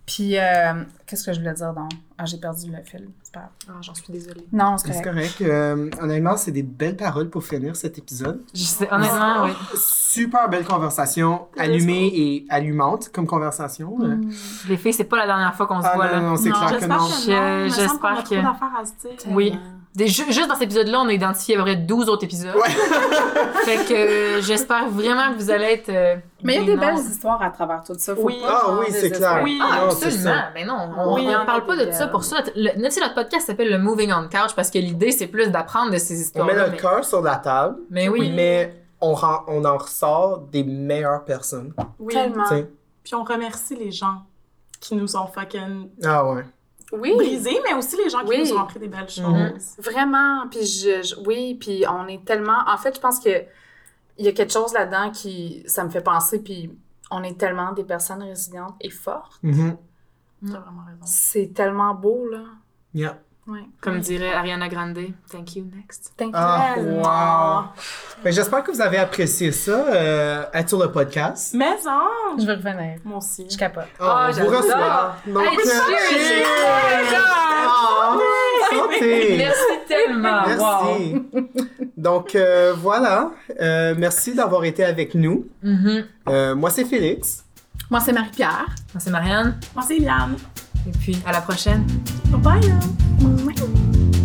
Puis, euh, qu'est-ce que je voulais dire donc? Ah, j'ai perdu le fil. C'est pas grave. Ah, J'en suis désolée. Non, c'est C'est correct. correct. Euh, honnêtement, c'est des belles paroles pour finir cet épisode. Je sais, honnêtement, oui. Super belle conversation, allumée et allumante comme conversation. euh. Mm. Les filles, c'est pas la dernière fois qu'on se Ah voit non, là. non, c'est clair que J'espère non. que j'espère a que- trop d'affaires à se dire. Oui. Tellement. Des- ju- juste dans cet épisode-là, on a identifié à peu près 12 autres épisodes. Ouais. fait que euh, j'espère vraiment que vous allez être. euh, Mais il y a des belles histoires à travers tout ça. Faut Oui. pas Ah oui, c'est clair. Oui. Ah, absolument. Mais non, on Oui, parle pas de ça pour ça. Le, notre podcast s'appelle le Moving on Couch parce que l'idée, c'est plus d'apprendre de ces On histoires. met notre mais... cœur sur la table, mais oui. mais on, rend- on en ressort des meilleures personnes. Oui. Tellement. tu sais. Puis on remercie les gens qui nous ont fucking Ah ouais. Oui. brisés, mais aussi les gens qui Oui. nous ont appris des belles choses. Mhm. Vraiment, puis je, je- oui, puis on est tellement... En fait, je pense que il y a quelque chose là-dedans qui... Ça me fait penser, puis on est tellement des personnes résilientes et fortes. Mhm. T'as vraiment raison. C'est tellement beau, là. Yeah. Ouais. Comme dirait Ariana Grande, thank you, next. Thank you. Ah, wow. Ben, J'espère que vous avez apprécié ça, euh, être sur le podcast. Mais en... Je vais revenir. Moi aussi. Je capote. Oh, on vous reçoit. Donc, Hey, cheers! cheers! Santé! Merci tellement. Merci. Donc euh, voilà, Euh, merci d'avoir été avec nous. Mhm. Euh, moi c'est Félix. Moi, c'est Marie-Pierre. Moi, c'est Marianne. Moi, c'est Liane. Et puis, à la prochaine. Bye, là. Mouah.